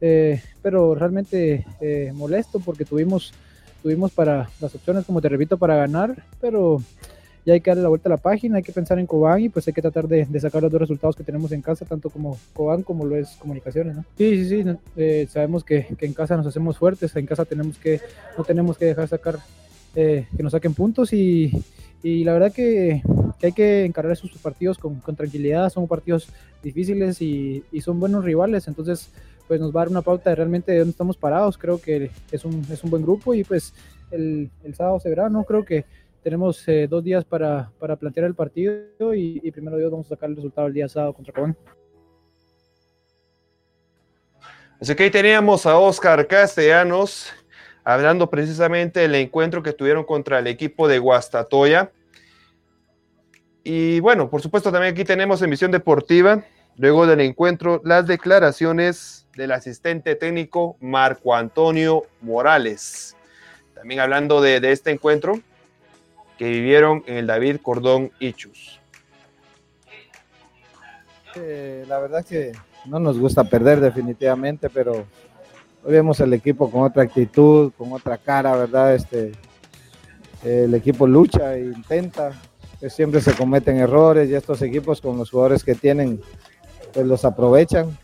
Eh, pero realmente eh, molesto porque tuvimos, tuvimos para las opciones, como te repito, para ganar, pero ya hay que darle la vuelta a la página, hay que pensar en Cobán y pues hay que tratar de, sacar los dos resultados que tenemos en casa, tanto como Cobán como lo es Comunicaciones, ¿no? Sí, sí, sí, eh, sabemos que, en casa nos hacemos fuertes, en casa tenemos que, no tenemos que dejar sacar, eh, que nos saquen puntos y, y la verdad que, hay que encarar esos partidos con, tranquilidad, son partidos difíciles y, son buenos rivales, entonces pues nos va a dar una pauta de realmente de dónde estamos parados, creo que es un, es un buen grupo y pues el, el sábado se verá, ¿no? Creo que tenemos eh, dos días para, para, plantear el partido y, y, primero Dios vamos a sacar el resultado el día sábado contra Cobán. Así que ahí teníamos a Oscar Castellanos hablando precisamente del encuentro que tuvieron contra el equipo de Guastatoya. Y bueno, por supuesto también aquí tenemos emisión deportiva, luego del encuentro, las declaraciones del asistente técnico Marco Antonio Morales. También hablando de, este encuentro, que vivieron en el David Cordón Ichus. Eh, la verdad que no nos gusta perder definitivamente, pero hoy vemos el equipo con otra actitud, con otra cara, ¿verdad? Este, el equipo lucha e intenta, que siempre se cometen errores y estos equipos con los jugadores que tienen, pues los aprovechan.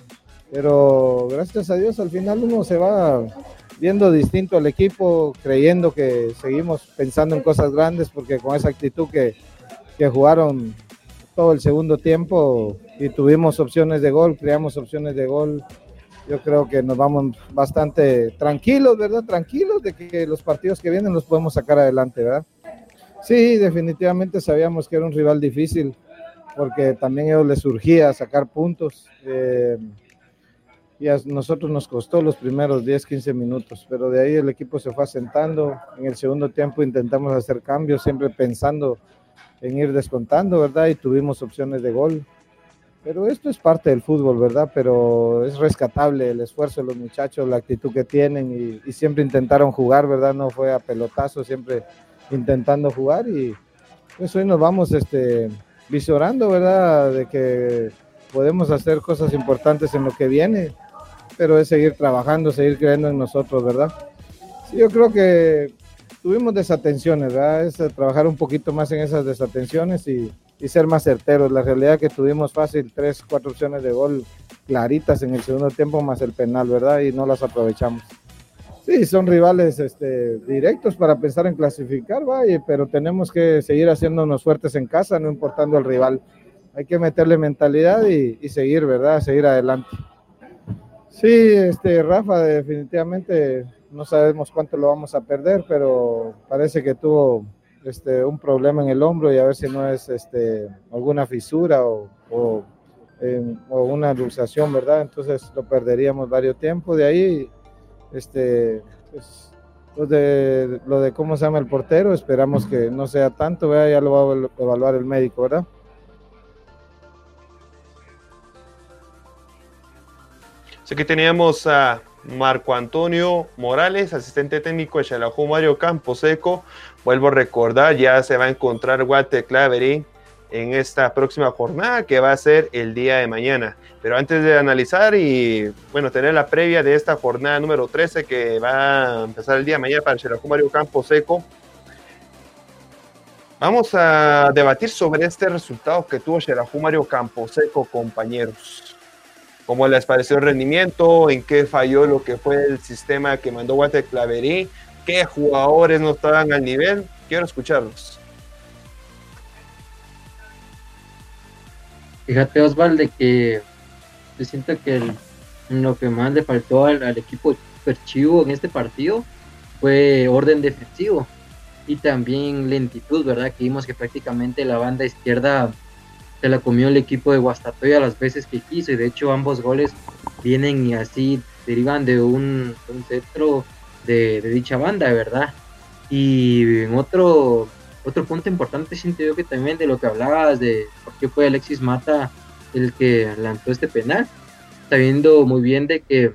Pero gracias a Dios al final uno se va viendo distinto al equipo, creyendo que seguimos pensando en cosas grandes, porque con esa actitud que, que jugaron todo el segundo tiempo y tuvimos opciones de gol, creamos opciones de gol, yo creo que nos vamos bastante tranquilos, ¿verdad? Tranquilos de que los partidos que vienen los podemos sacar adelante, ¿verdad? Sí, definitivamente sabíamos que era un rival difícil, porque también a ellos les surgía sacar puntos. Eh, y a nosotros nos costó los primeros 10, 15 minutos, pero de ahí el equipo se fue asentando. En el segundo tiempo intentamos hacer cambios, siempre pensando en ir descontando, ¿verdad? Y tuvimos opciones de gol. Pero esto es parte del fútbol, ¿verdad? Pero es rescatable el esfuerzo de los muchachos, la actitud que tienen y, y siempre intentaron jugar, ¿verdad? No fue a pelotazo, siempre intentando jugar y pues hoy nos vamos este, visorando, ¿verdad? De que podemos hacer cosas importantes en lo que viene pero es seguir trabajando, seguir creyendo en nosotros, ¿verdad? Sí, yo creo que tuvimos desatenciones, ¿verdad? Es trabajar un poquito más en esas desatenciones y, y, ser más certeros. La realidad es que tuvimos fácil tres, cuatro opciones de gol claritas en el segundo tiempo más el penal, ¿verdad? Y no las aprovechamos. Sí, son rivales este, directos para pensar en clasificar, vaya, pero tenemos que seguir haciéndonos fuertes en casa, no importando el rival. Hay que meterle mentalidad y, y seguir, ¿verdad? Seguir adelante. Sí, este, Rafa, definitivamente no sabemos cuánto lo vamos a perder, pero parece que tuvo este, un problema en el hombro y a ver si no es este, alguna fisura o, o, eh, o una luxación, ¿verdad? Entonces lo perderíamos varios tiempos. De ahí, este, pues, lo, de, lo de cómo se llama el portero, esperamos que no sea tanto, ¿verdad? ya lo va a evaluar el médico, ¿verdad? Así que teníamos a Marco Antonio Morales, asistente técnico de Xalajú Mario Camposeco. Vuelvo a recordar, ya se va a encontrar Walter Clavery en esta próxima jornada que va a ser el día de mañana. Pero antes de analizar y bueno, tener la previa de esta jornada número 13 que va a empezar el día de mañana para Xalajú Mario Camposeco, vamos a debatir sobre este resultado que tuvo Xelajú Mario Camposeco, compañeros cómo les pareció el rendimiento, en qué falló lo que fue el sistema que mandó Walter Claverí, qué jugadores no estaban al nivel. Quiero escucharlos. Fíjate, Osvaldo, que yo siento que lo que más le faltó al, al equipo Perchivo en este partido fue orden defensivo y también lentitud, ¿verdad? Que vimos que prácticamente la banda izquierda se la comió el equipo de Guastatoya las veces que quiso y de hecho ambos goles vienen y así derivan de un, un centro de, de, dicha banda, ¿verdad? Y en otro, otro punto importante siento yo que también de lo que hablabas de por qué fue Alexis Mata el que lanzó este penal, sabiendo muy bien de que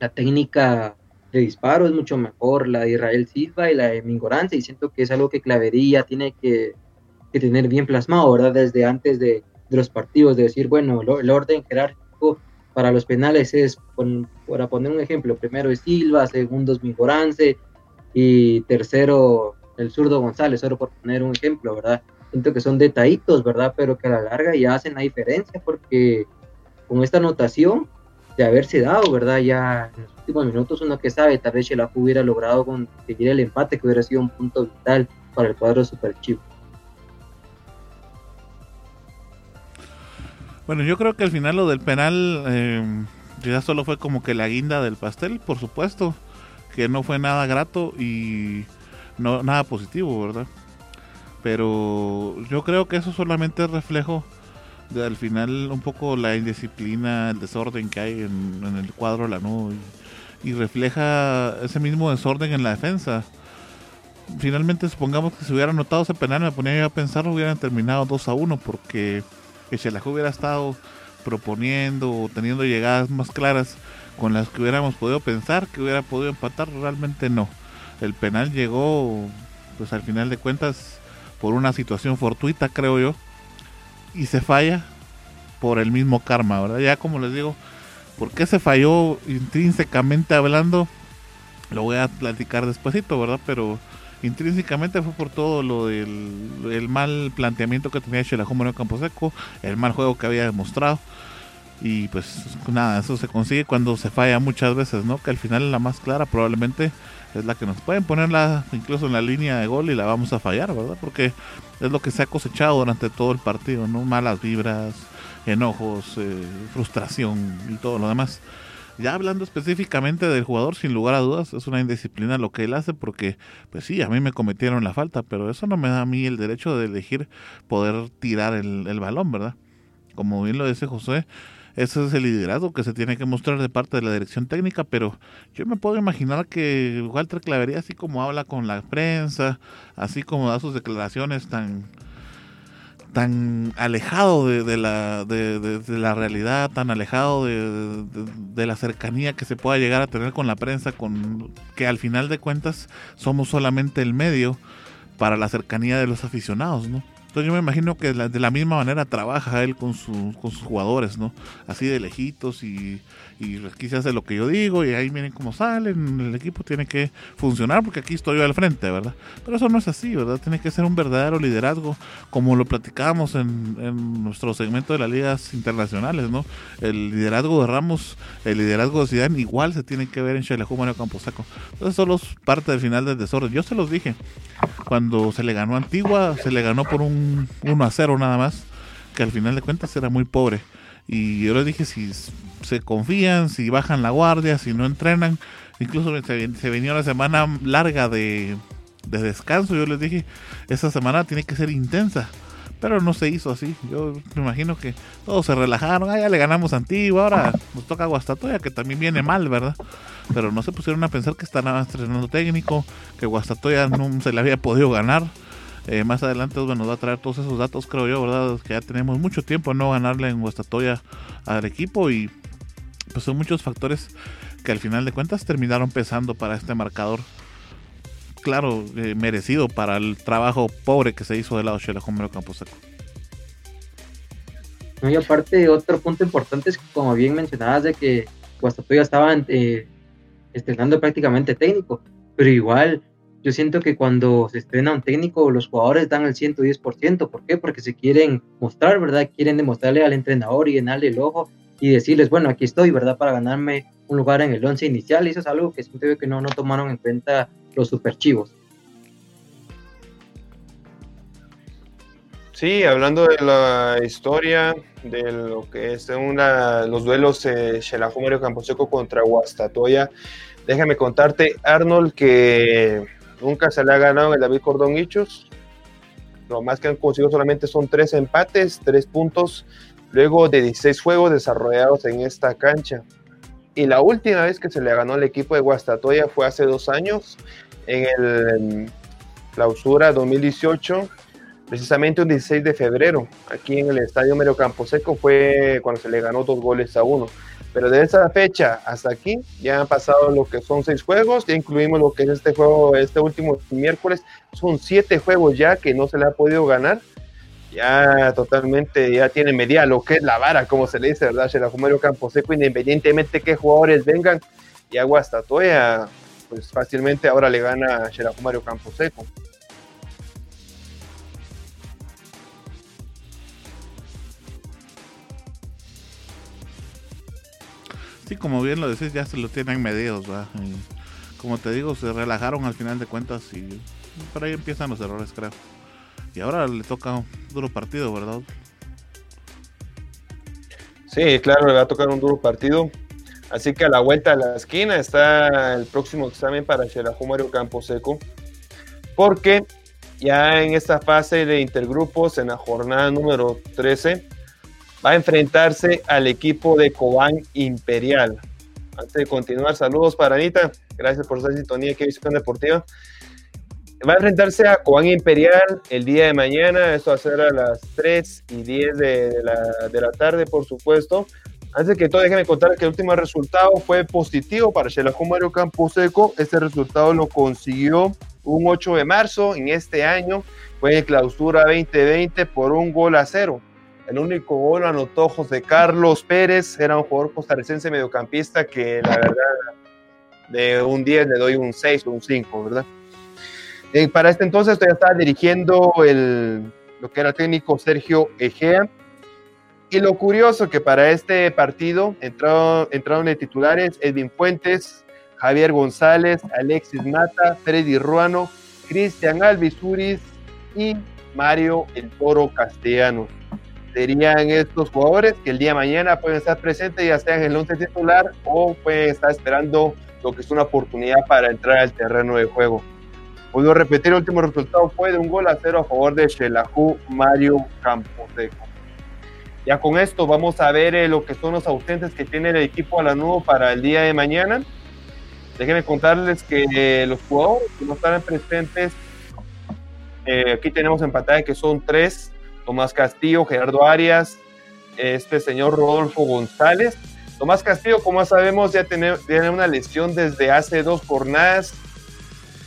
la técnica de disparo es mucho mejor la de Israel Silva y la de Mingorance y siento que es algo que Clavería tiene que que tener bien plasmado, ¿verdad? Desde antes de, los partidos, de decir, bueno, el orden jerárquico para los penales es, para poner un ejemplo, primero es Silva, segundo es Mingorance y tercero el zurdo González, solo por poner un ejemplo, ¿verdad? Siento que son detallitos, ¿verdad? Pero que a la larga ya hacen la diferencia porque con esta anotación de haberse dado, ¿verdad? Ya en los últimos minutos uno que sabe, tal vez Shelahu hubiera logrado conseguir el empate, que hubiera sido un punto vital para el cuadro super chivo. Bueno, yo creo que al final lo del penal eh, ya solo fue como que la guinda del pastel, por supuesto, que no fue nada grato y no nada positivo, ¿verdad? Pero yo creo que eso solamente es reflejo de al final un poco la indisciplina, el desorden que hay en, el cuadro de la nube y, refleja ese mismo desorden en la defensa. Finalmente, supongamos que si hubiera notado ese penal, me ponía yo a pensar, hubieran terminado 2 a 1 porque que Shelahu hubiera estado proponiendo o teniendo llegadas más claras con las que hubiéramos podido pensar que hubiera podido empatar, realmente no. El penal llegó, pues al final de cuentas, por una situación fortuita, creo yo, y se falla por el mismo karma, ¿verdad? Ya como les digo, ¿por qué se falló intrínsecamente hablando? Lo voy a platicar despuesito, ¿verdad? Pero intrínsecamente fue por todo lo del el mal planteamiento que tenía Shelahu Moreno Camposeco, el mal juego que había demostrado. Y pues nada, eso se consigue cuando se falla muchas veces, ¿no? Que al final la más clara probablemente es la que nos pueden ponerla incluso en la línea de gol y la vamos a fallar, ¿verdad? Porque es lo que se ha cosechado durante todo el partido, ¿no? Malas vibras, enojos, eh, frustración y todo lo demás. Ya hablando específicamente del jugador, sin lugar a dudas, es una indisciplina lo que él hace porque, pues sí, a mí me cometieron la falta, pero eso no me da a mí el derecho de elegir poder tirar el, el balón, ¿verdad? Como bien lo dice José, ese es el liderazgo que se tiene que mostrar de parte de la dirección técnica, pero yo me puedo imaginar que Walter Clavería, así como habla con la prensa, así como da sus declaraciones tan tan alejado de, la, de, de, la realidad, tan alejado de, la cercanía que se pueda llegar a tener con la prensa, con que al final de cuentas somos solamente el medio para la cercanía de los aficionados, ¿no? Entonces yo me imagino que de la misma manera trabaja él con, sus jugadores, ¿no? Así de lejitos y, y se hace lo que yo digo y ahí miren cómo salen, el equipo tiene que funcionar porque aquí estoy yo al frente, ¿verdad? Pero eso no es así, ¿verdad? Tiene que ser un verdadero liderazgo, como lo platicábamos en, en nuestro segmento de las ligas internacionales, ¿no? El liderazgo de Ramos, el liderazgo de Zidane igual se tiene que ver en Chelejú Mario Camposaco. Entonces solo es parte del final del desorden. Yo se los dije, cuando se le ganó Antigua, se le ganó por un 1 a 0 nada más, que al final de cuentas era muy pobre. Y yo les dije, si se confían, si bajan la guardia, si no entrenan, incluso se, venía una semana larga de, descanso, yo les dije, esa semana tiene que ser intensa. Pero no se hizo así. Yo me imagino que todos se relajaron. Ah, ya le ganamos a Antigua. Ahora nos toca Guastatoya, que también viene mal, ¿verdad? Pero no se pusieron a pensar que están estrenando técnico, que Guastatoya no se le había podido ganar. Eh, más adelante nos va a traer todos esos datos, creo yo, ¿verdad? Que ya tenemos mucho tiempo no ganarle en Guastatoya al equipo y pues son muchos factores que al final de cuentas terminaron pesando para este marcador. Claro, eh, merecido para el trabajo pobre que se hizo del lado de Campo Camposeco. No, y aparte, otro punto importante es que, como bien mencionabas, de que Guastatoya estaba eh, estrenando prácticamente técnico, pero igual yo siento que cuando se estrena un técnico, los jugadores dan el 110%. ¿Por qué? Porque se quieren mostrar, ¿verdad? Quieren demostrarle al entrenador y llenarle el ojo y decirles, bueno, aquí estoy, ¿verdad? Para ganarme un lugar en el once inicial. Y eso es algo que que no, no tomaron en cuenta los superchivos. Sí, hablando de la historia de lo que es una, los duelos eh, Mario Camposeco contra Guastatoya, déjame contarte, Arnold, que Nunca se le ha ganado el David Cordón Hichos. Lo más que han conseguido solamente son tres empates, tres puntos, luego de 16 juegos desarrollados en esta cancha. Y la última vez que se le ganó al equipo de Guastatoya fue hace dos años, en el clausura 2018, precisamente un 16 de febrero, aquí en el Estadio Medio Camposeco, fue cuando se le ganó dos goles a uno. Pero de esa fecha hasta aquí ya han pasado lo que son seis juegos, ya incluimos lo que es este juego, este último miércoles, son siete juegos ya que no se le ha podido ganar. Ya totalmente, ya tiene media lo que es la vara, como se le dice, ¿verdad? Campo Camposeco, independientemente de qué jugadores vengan, y Aguastatoya, pues fácilmente ahora le gana a Campo Camposeco. Como bien lo decís, ya se lo tienen medidos, como te digo, se relajaron al final de cuentas y por ahí empiezan los errores, creo. Y ahora le toca un duro partido, ¿verdad? Sí, claro, le va a tocar un duro partido. Así que a la vuelta a la esquina está el próximo examen para Xelajú Mario Camposeco. Porque ya en esta fase de intergrupos, en la jornada número 13, va a enfrentarse al equipo de Cobán Imperial. Antes de continuar, saludos para Anita. Gracias por esa sintonía que Visión Deportiva. Va a enfrentarse a Cobán Imperial el día de mañana. Esto va a ser a las 3 y 10 de, la, de la, tarde, por supuesto. Antes de que todo, déjenme contar que el último resultado fue positivo para Xelajú Mario Camposeco. Este resultado lo consiguió un 8 de marzo en este año. Fue en clausura 2020 por un gol a cero. El único gol anotó José Carlos Pérez, era un jugador costarricense mediocampista que la verdad de un 10 le doy un 6 o un 5, ¿verdad? Para este entonces ya estaba dirigiendo el, lo que era técnico Sergio Egea. Y lo curioso que para este partido entraron, entraron de titulares Edwin Fuentes, Javier González, Alexis Mata, Freddy Ruano, Cristian Alvisuris y Mario El Toro Castellanos serían estos jugadores que el día de mañana pueden estar presentes, ya sea en el once titular o pueden estar esperando lo que es una oportunidad para entrar al terreno de juego. Puedo repetir, el último resultado fue de un gol a cero a favor de Shelahu Mario Camposeco. Ya con esto vamos a ver eh, lo que son los ausentes que tiene el equipo a la nuevo para el día de mañana. Déjenme contarles que eh, los jugadores que no estarán presentes, eh, aquí tenemos en pantalla que son tres Tomás Castillo, Gerardo Arias, este señor Rodolfo González. Tomás Castillo, como sabemos, ya tiene, una lesión desde hace dos jornadas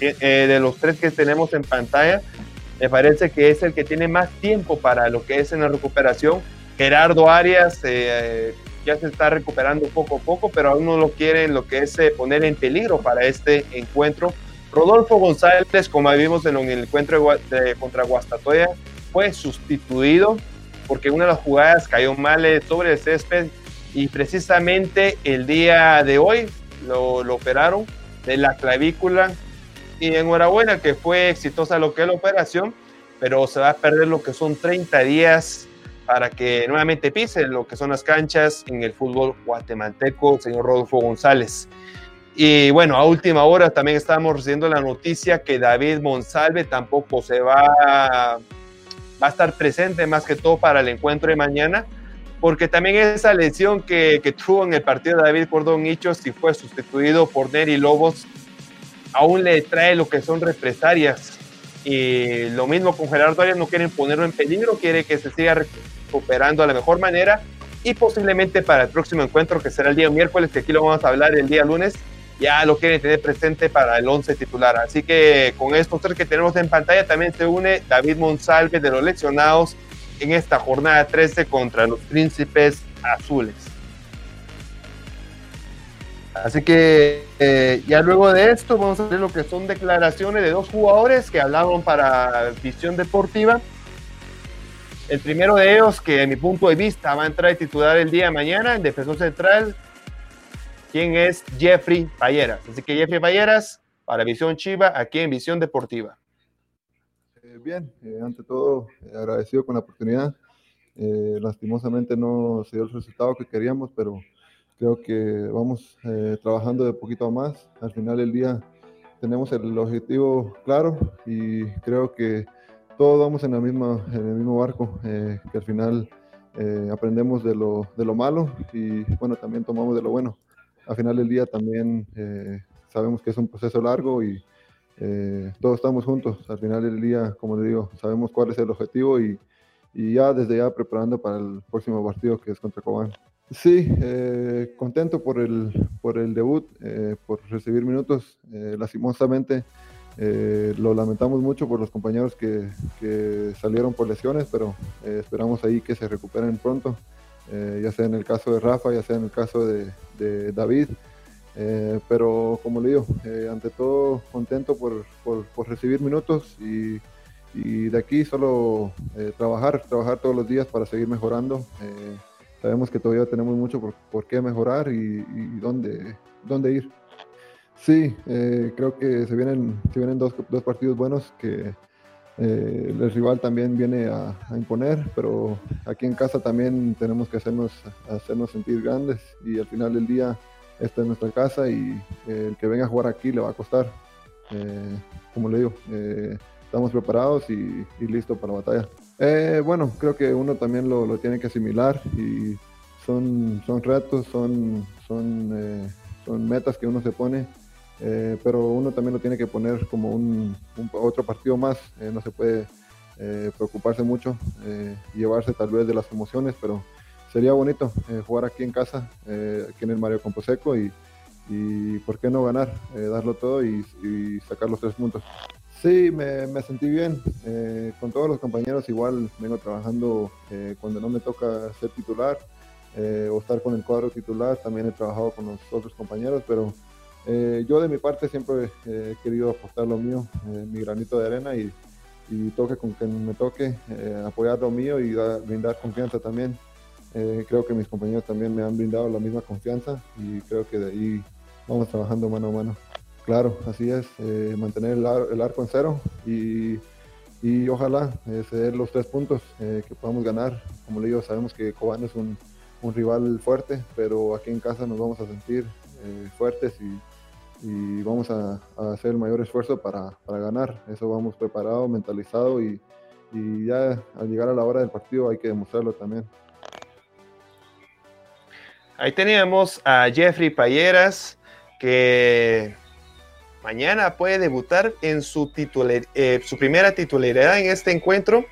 eh, de los tres que tenemos en pantalla. me parece que es el que tiene más tiempo para lo que es en la recuperación. Gerardo Arias eh, ya se está recuperando poco a poco, pero aún no lo quieren lo que es eh, poner en peligro para este encuentro. Rodolfo González, como vimos en el encuentro contra Guastatoya, fue sustituido porque una de las jugadas cayó mal eh, sobre el césped y precisamente el día de hoy lo, lo operaron de la clavícula y enhorabuena que fue exitosa lo que es la operación, pero se va a perder lo que son 30 días para que nuevamente pise lo que son las canchas en el fútbol guatemalteco, señor Rodolfo González. Y bueno, a última hora también estamos recibiendo la noticia que David Monsalve tampoco se va, va a estar presente más que todo para el encuentro de mañana, porque también esa lesión que, que tuvo en el partido de David Cordón Hichos y fue sustituido por Neri Lobos aún le trae lo que son represalias. Y lo mismo con Gerardo Arias, no quieren ponerlo en peligro, quiere que se siga recuperando a la mejor manera y posiblemente para el próximo encuentro, que será el día miércoles, que aquí lo vamos a hablar el día lunes, ya lo quieren tener presente para el 11 titular. Así que con estos tres que tenemos en pantalla también se une David Monsalve de los lesionados en esta jornada 13 contra los Príncipes Azules. Así que eh, ya luego de esto vamos a ver lo que son declaraciones de dos jugadores que hablaron para Visión Deportiva. El primero de ellos, que en mi punto de vista va a entrar a titular el día de mañana en Defensor Central, quien es Jeffrey Payeras. Así que Jeffrey Payeras para Visión Chiva, aquí en Visión Deportiva. Eh, bien, eh, ante todo agradecido con la oportunidad. lastimosamente no se dio el resultado que queríamos, pero Creo que vamos eh, trabajando de poquito a más. Al final del día tenemos el objetivo claro y creo que todos vamos en, la misma, en el mismo barco, eh, que al final eh, aprendemos de lo, de lo malo y bueno, también tomamos de lo bueno. Al final del día también sabemos que es un proceso largo y todos estamos juntos. Al final del día, como le digo, sabemos cuál es el objetivo y, y ya desde ya preparando para el próximo partido que es contra Cobán. Sí, eh, contento por el, por el debut, eh, por recibir minutos. Eh, lastimosamente lo lamentamos mucho por los compañeros que, que salieron por lesiones, pero esperamos ahí que se recuperen pronto, ya sea en el caso de Rafa, ya sea en el caso de, David. pero como le digo, ante todo contento por, por, por recibir minutos y, y, de aquí solo trabajar, trabajar todos los días para seguir mejorando sabemos que todavía tenemos mucho por, qué mejorar y, dónde, dónde ir. Sí, eh, creo que se vienen, se vienen dos, dos partidos buenos que eh, el rival también viene a, imponer, pero aquí en casa también tenemos que hacernos, hacernos sentir grandes y al final del día esta es nuestra casa y eh, el que venga a jugar aquí le va a costar. como le digo, estamos preparados y, listos para la batalla. Eh, bueno, creo que uno también lo, lo, tiene que asimilar y son, son retos, son, son, eh, son metas que uno se pone, eh, pero uno también lo tiene que poner como un, otro partido más, no se puede preocuparse mucho llevarse tal vez de las emociones, pero sería bonito jugar aquí en casa, aquí en el Mario Composeco y, y por qué no ganar, darlo todo y, sacar los tres puntos. Sí, me, me sentí bien. Eh, con todos los compañeros igual vengo trabajando eh, cuando no me toca ser titular eh, o estar con el cuadro titular. También he trabajado con los otros compañeros, pero yo de mi parte siempre he querido apostar lo mío, mi granito de arena y, y, toque con quien me toque, apoyar lo mío y brindar confianza también. creo que mis compañeros también me han brindado la misma confianza y creo que de ahí vamos trabajando mano a mano. Claro, así es, eh, mantener el, arco en cero y, ojalá eh, ceder los tres puntos eh, que podamos ganar. Como le digo, sabemos que Cobán es un, rival fuerte, pero aquí en casa nos vamos a sentir fuertes y, vamos a, hacer el mayor esfuerzo para, ganar. Eso vamos preparado, mentalizado y, y ya al llegar a la hora del partido hay que demostrarlo también. Ahí teníamos a Jeffrey Payeras, que mañana puede debutar en su, eh, su primera titularidad en este encuentro,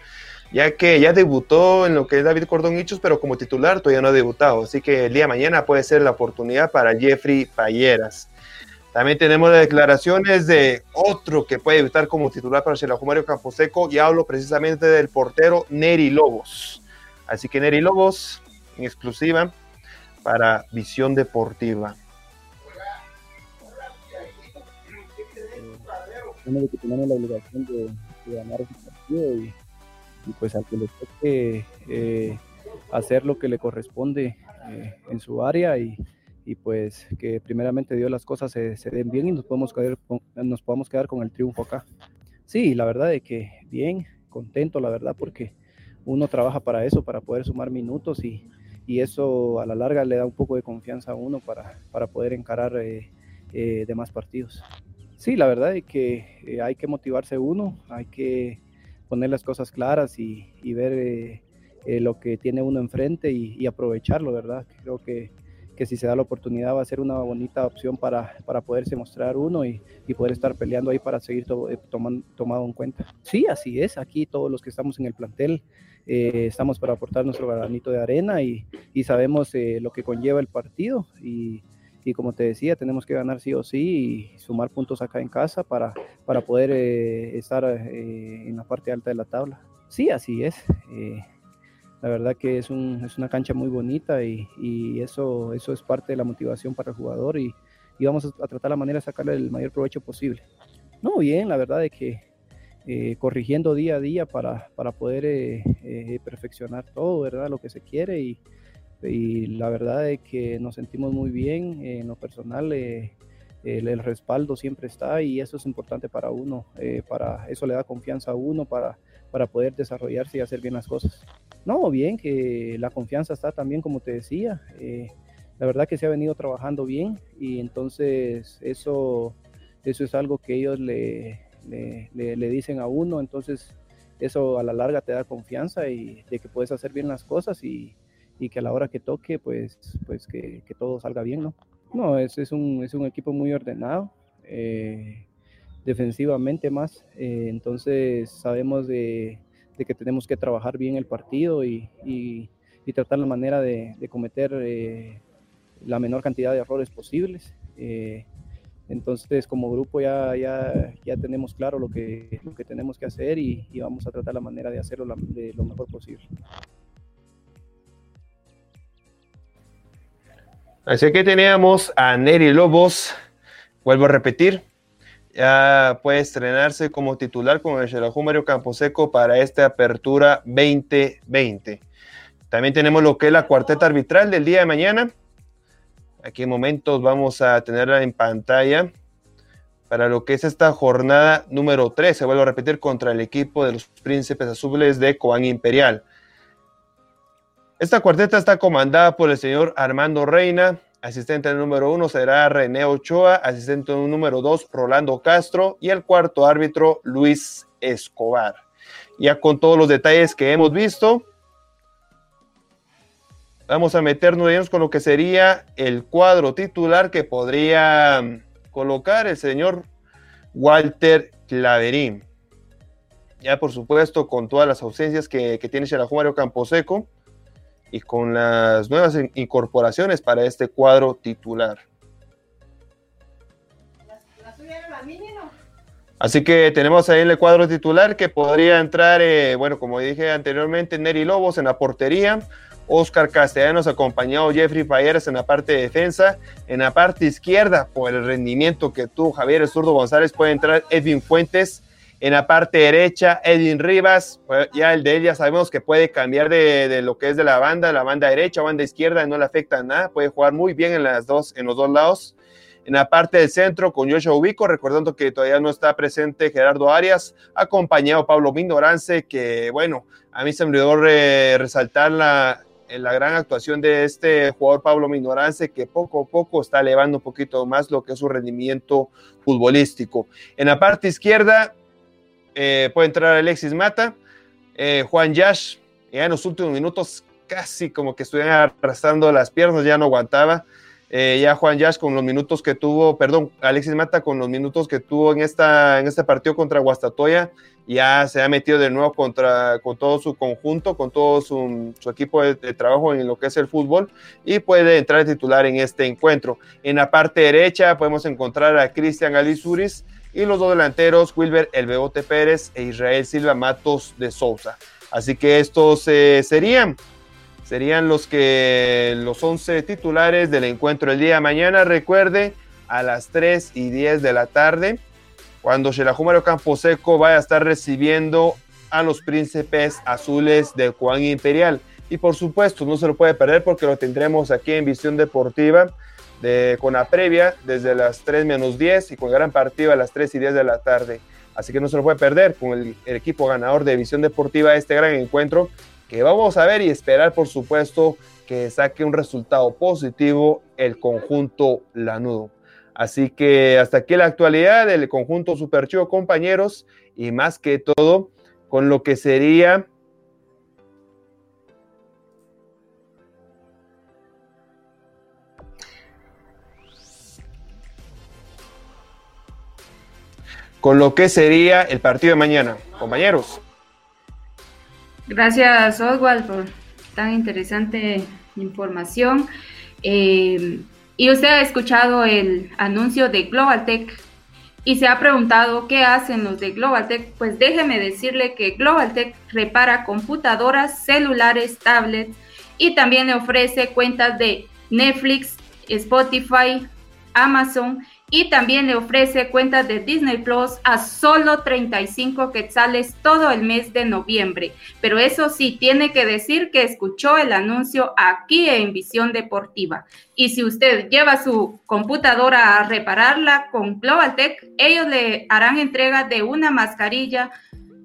ya que ya debutó en lo que es David Cordón Hichos, pero como titular todavía no ha debutado. Así que el día mañana puede ser la oportunidad para Jeffrey Payeras. También tenemos las declaraciones de otro que puede estar como titular para Xelajú Mario Camposeco y hablo precisamente del portero Neri Lobos. Así que Neri Lobos, en exclusiva para Visión Deportiva. Uno que tenemos la obligación de, de ganar ese partido y, y, pues al que le toque eh, hacer lo que le corresponde eh, en su área y, y, pues que primeramente Dios las cosas se, se, den bien y nos podemos, quedar, nos podamos quedar con el triunfo acá. Sí, la verdad es que bien, contento la verdad porque uno trabaja para eso, para poder sumar minutos y, y eso a la larga le da un poco de confianza a uno para, para poder encarar eh, eh, demás partidos. Sí, la verdad es que eh, hay que motivarse uno, hay que poner las cosas claras y, y ver eh, eh, lo que tiene uno enfrente y, y, aprovecharlo, ¿verdad? Creo que, que si se da la oportunidad va a ser una bonita opción para, para poderse mostrar uno y, y poder estar peleando ahí para seguir to, toman, tomado en cuenta. Sí, así es, aquí todos los que estamos en el plantel eh, estamos para aportar nuestro granito de arena y, y sabemos eh, lo que conlleva el partido y, y, como te decía, tenemos que ganar sí o sí y sumar puntos acá en casa para, para poder eh, estar eh, en la parte alta de la tabla. Sí, así es. Eh, la verdad que es, un, es, una cancha muy bonita y, y, eso, eso es parte de la motivación para el jugador y, y vamos a, tratar la manera de sacarle el mayor provecho posible. No, bien, la verdad es que eh, corrigiendo día a día para, para poder eh, eh, perfeccionar todo, ¿verdad? Lo que se quiere y, y, la verdad es que nos sentimos muy bien en lo personal. El, el, respaldo siempre está y eso es importante para uno, para eso le da confianza a uno para, para poder desarrollarse y hacer bien las cosas. No, bien, que la confianza está también, como te decía, la verdad que se ha venido trabajando bien y entonces eso, eso es algo que ellos le, le, dicen a uno, entonces eso a la larga te da confianza y de que puedes hacer bien las cosas y, y que a la hora que toque, pues, pues que, que todo salga bien, ¿no? No, es, es, un, es un equipo muy ordenado, eh, defensivamente más, eh, entonces sabemos de, que tenemos que trabajar bien el partido y, tratar la manera de, cometer eh, la menor cantidad de errores posibles. Eh, entonces, como grupo ya, ya, tenemos claro lo que, tenemos que hacer y, vamos a tratar la manera de hacerlo de lo mejor posible. Así que teníamos a Neri Lobos, vuelvo a repetir, ya puede estrenarse como titular con el Xelajú Mario Camposeco para esta apertura 2020. También tenemos lo que es la cuarteta arbitral del día de mañana. Aquí en momentos vamos a tenerla en pantalla para lo que es esta jornada número 3. Se vuelve a repetir contra el equipo de los Príncipes Azules de Coán Imperial. Esta cuarteta está comandada por el señor Armando Reina. Asistente número uno será René Ochoa. Asistente número dos, Rolando Castro. Y el cuarto árbitro, Luis Escobar. Ya con todos los detalles que hemos visto, Vamos a meternos con lo que sería el cuadro titular que podría colocar el señor Walter Claverín. Ya por supuesto con todas las ausencias que, que tiene Xelajú Mario Camposeco y con las nuevas incorporaciones para este cuadro titular. Así que tenemos ahí el cuadro titular que podría entrar, eh, bueno, como dije anteriormente, Neri Lobos en la portería, Oscar Castellanos acompañado Jeffrey Falleres en la parte de defensa. En la parte izquierda, por el rendimiento que tuvo Javier Zurdo González, puede entrar Edwin Fuentes. En la parte derecha, Edwin Rivas. Pues, ya el de él ya sabemos que puede cambiar de, lo que es de la banda, la banda derecha o banda izquierda, no le afecta nada. Puede jugar muy bien en, las dos, en los dos lados. En la parte del centro, con Joshua Ubico, recordando que todavía no está presente Gerardo Arias, acompañado Pablo Mindorance, que bueno, a mí se me olvidó re, resaltar la, la gran actuación de este jugador Pablo Minorance, que poco a poco está elevando un poquito más lo que es su rendimiento futbolístico. En la parte izquierda eh, puede entrar Alexis Mata, eh, Juan Yash, ya en los últimos minutos casi como que estuvieran arrastrando las piernas, ya no aguantaba. eh, ya Juan Yash con los minutos que tuvo, perdón, Alexis Mata con los minutos que tuvo en, esta, en este partido contra Guastatoya, ya se ha metido de nuevo contra, con todo su conjunto, con todo su, equipo de, trabajo en lo que es el fútbol y puede entrar titular en este encuentro. En la parte derecha podemos encontrar a Cristian Alizuris y los dos delanteros, Wilber El Bebote Pérez e Israel Silva Matos de Sousa. Así que estos eh, serían serían los que los 11 titulares del encuentro el día de mañana. Recuerde, a las 3 y 10 de la tarde, cuando Campo Camposeco vaya a estar recibiendo a los príncipes azules de Juan Imperial. Y por supuesto, no se lo puede perder porque lo tendremos aquí en Visión Deportiva de, con la previa desde las 3 menos 10 y con gran partido a las 3 y 10 de la tarde. Así que no se lo puede perder con el, equipo ganador de Visión Deportiva este gran encuentro que vamos a ver y esperar, por supuesto, que saque un resultado positivo el conjunto Lanudo. Así que hasta aquí la actualidad del conjunto Super Chivo, compañeros, y más que todo, con lo que sería con lo que sería el partido de mañana. Compañeros. Gracias, Oswald, por tan interesante información. Eh, y usted ha escuchado el anuncio de Global Tech y se ha preguntado qué hacen los de Global Tech. Pues déjeme decirle que Global Tech repara computadoras, celulares, tablets y también le ofrece cuentas de Netflix, Spotify, Amazon y también le ofrece cuentas de Disney Plus a solo 35 quetzales todo el mes de noviembre. Pero eso sí, tiene que decir que escuchó el anuncio aquí en Visión Deportiva. Y si usted lleva su computadora a repararla con Global Tech, ellos le harán entrega de una mascarilla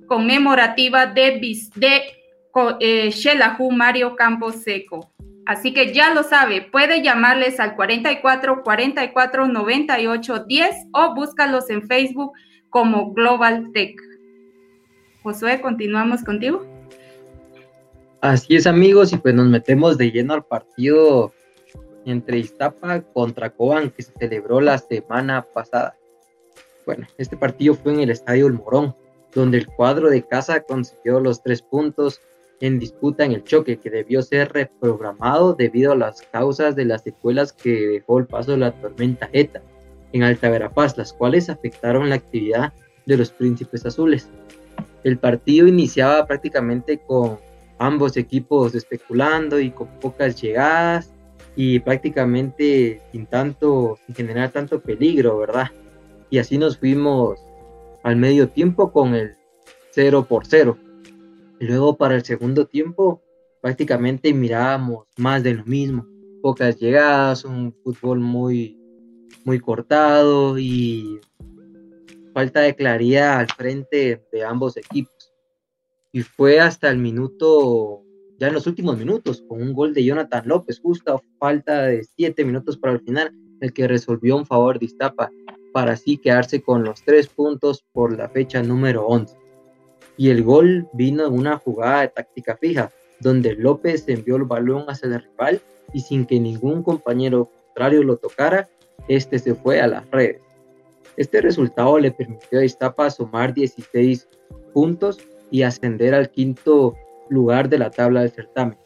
conmemorativa de, de eh, Mario Campos Seco. Así que ya lo sabe, puede llamarles al 44 44 98 10 o búscalos en Facebook como Global Tech. Josué, continuamos contigo. Así es, amigos, y pues nos metemos de lleno al partido entre Iztapa contra Cobán que se celebró la semana pasada. Bueno, este partido fue en el Estadio El Morón, donde el cuadro de casa consiguió los tres puntos en disputa en el choque que debió ser reprogramado debido a las causas de las secuelas que dejó el paso de la tormenta ETA en Alta Verapaz, las cuales afectaron la actividad de los príncipes azules. El partido iniciaba prácticamente con ambos equipos especulando y con pocas llegadas y prácticamente sin tanto, sin generar tanto peligro, ¿verdad? Y así nos fuimos al medio tiempo con el 0 por 0 Luego para el segundo tiempo prácticamente mirábamos más de lo mismo. Pocas llegadas, un fútbol muy, muy cortado y falta de claridad al frente de ambos equipos. Y fue hasta el minuto, ya en los últimos minutos, con un gol de Jonathan López, justo falta de siete minutos para el final, el que resolvió un favor de Iztapa para así quedarse con los tres puntos por la fecha número 11 y el gol vino en una jugada de táctica fija, donde López envió el balón hacia el rival y sin que ningún compañero contrario lo tocara, este se fue a las redes. Este resultado le permitió a Iztapa sumar 16 puntos y ascender al quinto lugar de la tabla del certamen,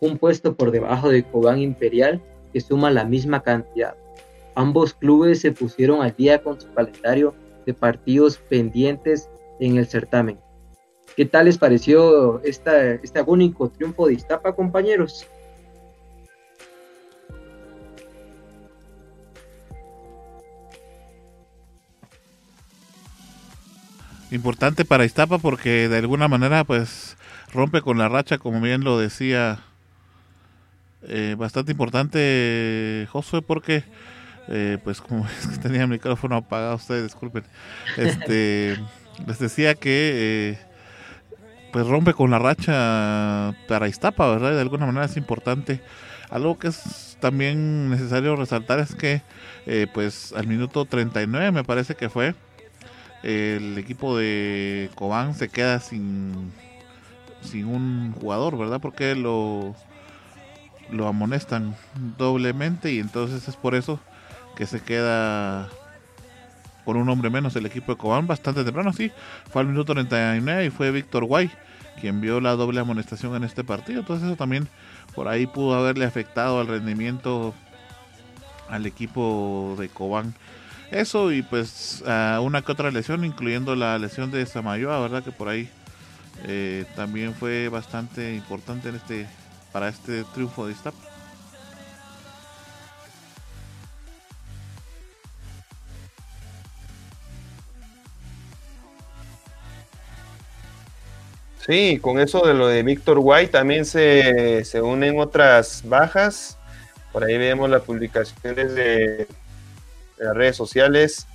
un puesto por debajo de Cobán Imperial que suma la misma cantidad. Ambos clubes se pusieron al día con su calendario de partidos pendientes en el certamen. ¿Qué tal les pareció esta, este agónico triunfo de Iztapa, compañeros? Importante para Iztapa porque de alguna manera pues rompe con la racha, como bien lo decía, eh, bastante importante Josué porque eh, pues como <laughs> es que tenía el micrófono apagado, ustedes disculpen, este, <laughs> les decía que... Eh, pues rompe con la racha para Iztapa, ¿verdad? De alguna manera es importante. Algo que es también necesario resaltar es que, eh, pues al minuto 39 me parece que fue, el equipo de Cobán se queda sin, sin un jugador, ¿verdad? Porque lo, lo amonestan doblemente y entonces es por eso que se queda con un hombre menos el equipo de Cobán bastante temprano, sí, fue al minuto 39 y fue Víctor Guay quien vio la doble amonestación en este partido, entonces eso también por ahí pudo haberle afectado al rendimiento al equipo de Cobán. Eso y pues una que otra lesión, incluyendo la lesión de Samayoa, verdad que por ahí eh, también fue bastante importante en este para este triunfo de Iztapa. Sí, con eso de lo de Víctor White también se, se unen otras bajas. Por ahí vemos las publicaciones de, las redes sociales.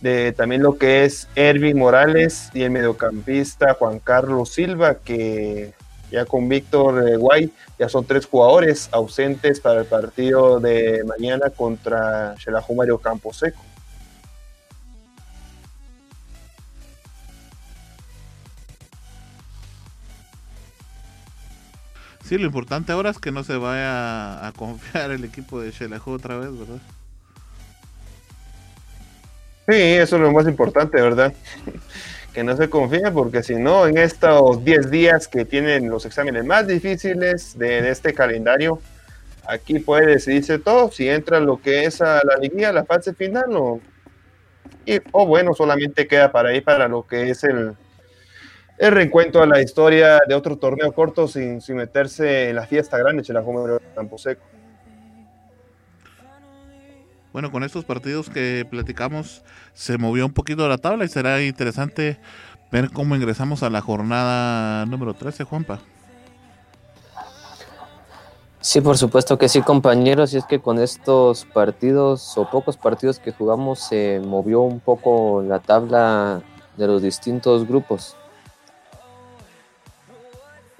De también lo que es Ervin Morales y el mediocampista Juan Carlos Silva, que ya con Víctor White ya son tres jugadores ausentes para el partido de mañana contra Xelajú Mario Camposeco. Sí, lo importante ahora es que no se vaya a, confiar el equipo de Xelajú otra vez, ¿verdad? Sí, eso es lo más importante, ¿verdad? que no se confíe, porque si no, en estos 10 días que tienen los exámenes más difíciles de, este calendario, aquí puede decidirse todo, si entra lo que es a la liguilla, la fase final, o, o bueno, solamente queda para ahí para lo que es el, el reencuentro a la historia de otro torneo corto sin, sin meterse en la fiesta grande, Campo Camposeco. Bueno, con estos partidos que platicamos se movió un poquito la tabla y será interesante ver cómo ingresamos a la jornada número 13, Juanpa. Sí, por supuesto que sí, compañeros. Y es que con estos partidos o pocos partidos que jugamos se movió un poco la tabla de los distintos grupos.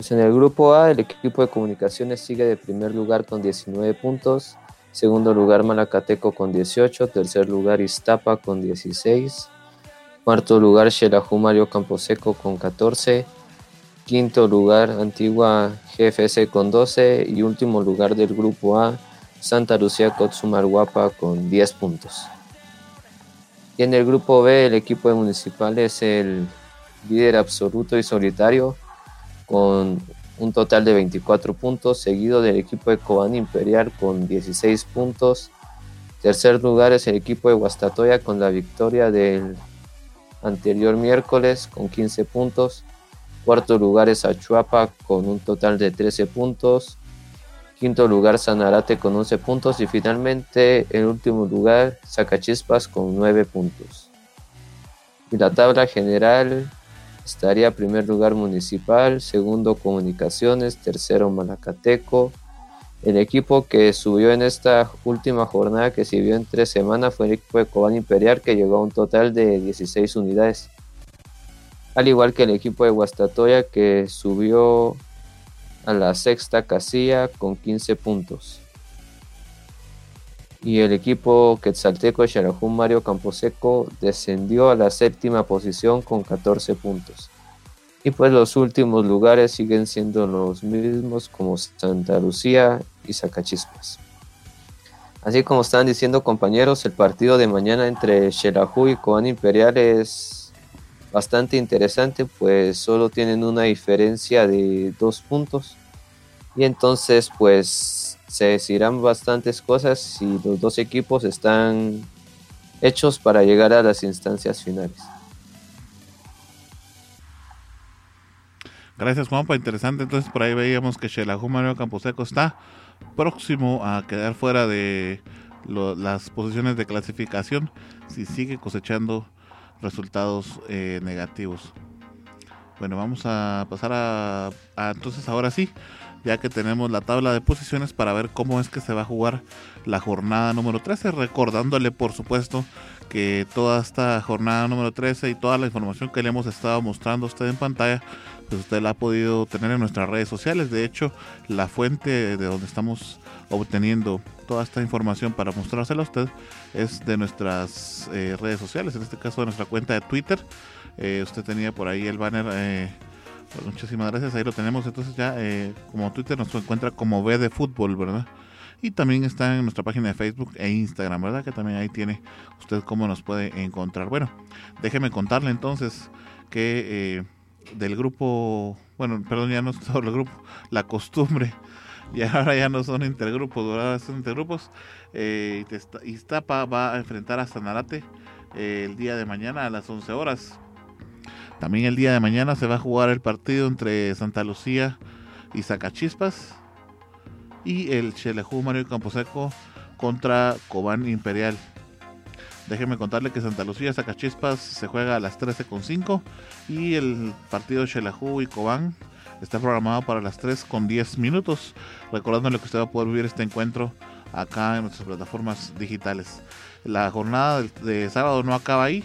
Pues en el grupo A, el equipo de comunicaciones sigue de primer lugar con 19 puntos. Segundo lugar Malacateco con 18, tercer lugar Iztapa con 16, cuarto lugar Xelajú Mario Camposeco con 14, quinto lugar Antigua GFS con 12 y último lugar del grupo A Santa Lucía Guapa con 10 puntos. Y en el grupo B el equipo de Municipal es el líder absoluto y solitario con un total de 24 puntos, seguido del equipo de Cobán Imperial con 16 puntos. Tercer lugar es el equipo de Guastatoya con la victoria del anterior miércoles con 15 puntos. Cuarto lugar es Achuapa con un total de 13 puntos. Quinto lugar Sanarate con 11 puntos. Y finalmente el último lugar Zacachispas con 9 puntos. Y la tabla general estaría primer lugar Municipal, segundo Comunicaciones, tercero Malacateco. El equipo que subió en esta última jornada que se vio en tres semanas fue el equipo de Cobán Imperial que llegó a un total de 16 unidades. Al igual que el equipo de Guastatoya que subió a la sexta casilla con 15 puntos y el equipo quetzalteco de Mario Camposeco descendió a la séptima posición con 14 puntos. Y pues los últimos lugares siguen siendo los mismos como Santa Lucía y Zacachispas. Así como están diciendo compañeros, el partido de mañana entre Xelajú y Cobán Imperial es bastante interesante, pues solo tienen una diferencia de dos puntos. Y entonces pues se decidirán bastantes cosas si los dos equipos están hechos para llegar a las instancias finales. Gracias Juanpa, interesante. Entonces por ahí veíamos que Xelajú Mario Camposeco está próximo a quedar fuera de las posiciones de clasificación si sigue cosechando resultados eh, negativos. Bueno, vamos a pasar a entonces ahora sí ya que tenemos la tabla de posiciones para ver cómo es que se va a jugar la jornada número 13, recordándole por supuesto que toda esta jornada número 13 y toda la información que le hemos estado mostrando a usted en pantalla, pues usted la ha podido tener en nuestras redes sociales. De hecho, la fuente de donde estamos obteniendo toda esta información para mostrársela a usted es de nuestras eh, redes sociales, en este caso de nuestra cuenta de Twitter. Eh, usted tenía por ahí el banner. Eh, Pues muchísimas gracias, ahí lo tenemos. Entonces ya eh, como Twitter nos encuentra como B de fútbol, ¿verdad? Y también está en nuestra página de Facebook e Instagram, ¿verdad? Que también ahí tiene usted cómo nos puede encontrar. Bueno, déjeme contarle entonces que eh, del grupo, bueno, perdón, ya no es todo el grupo, la costumbre, y ahora ya no son intergrupos, ahora son intergrupos. Eh, Iztapa va a enfrentar a Sanarate eh, el día de mañana a las 11 horas. También el día de mañana se va a jugar el partido entre Santa Lucía y Zacachispas y el Chelejú Mario Camposeco contra Cobán Imperial. Déjenme contarle que Santa Lucía Zacachispas se juega a las 13.5 y el partido Chelajú y Cobán está programado para las 3 con 10 minutos. Recordándole que usted va a poder vivir este encuentro acá en nuestras plataformas digitales. La jornada de sábado no acaba ahí,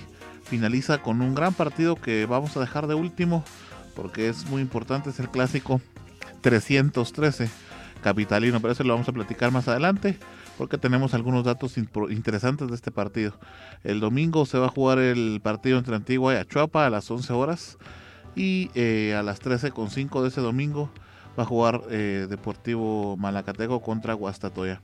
finaliza con un gran partido que vamos a dejar de último porque es muy importante, es el clásico 313 capitalino, pero eso lo vamos a platicar más adelante porque tenemos algunos datos interesantes de este partido. El domingo se va a jugar el partido entre Antigua y Achuapa a las 11 horas y eh, a las 13.5 de ese domingo va a jugar eh, Deportivo Malacateco contra Guastatoya.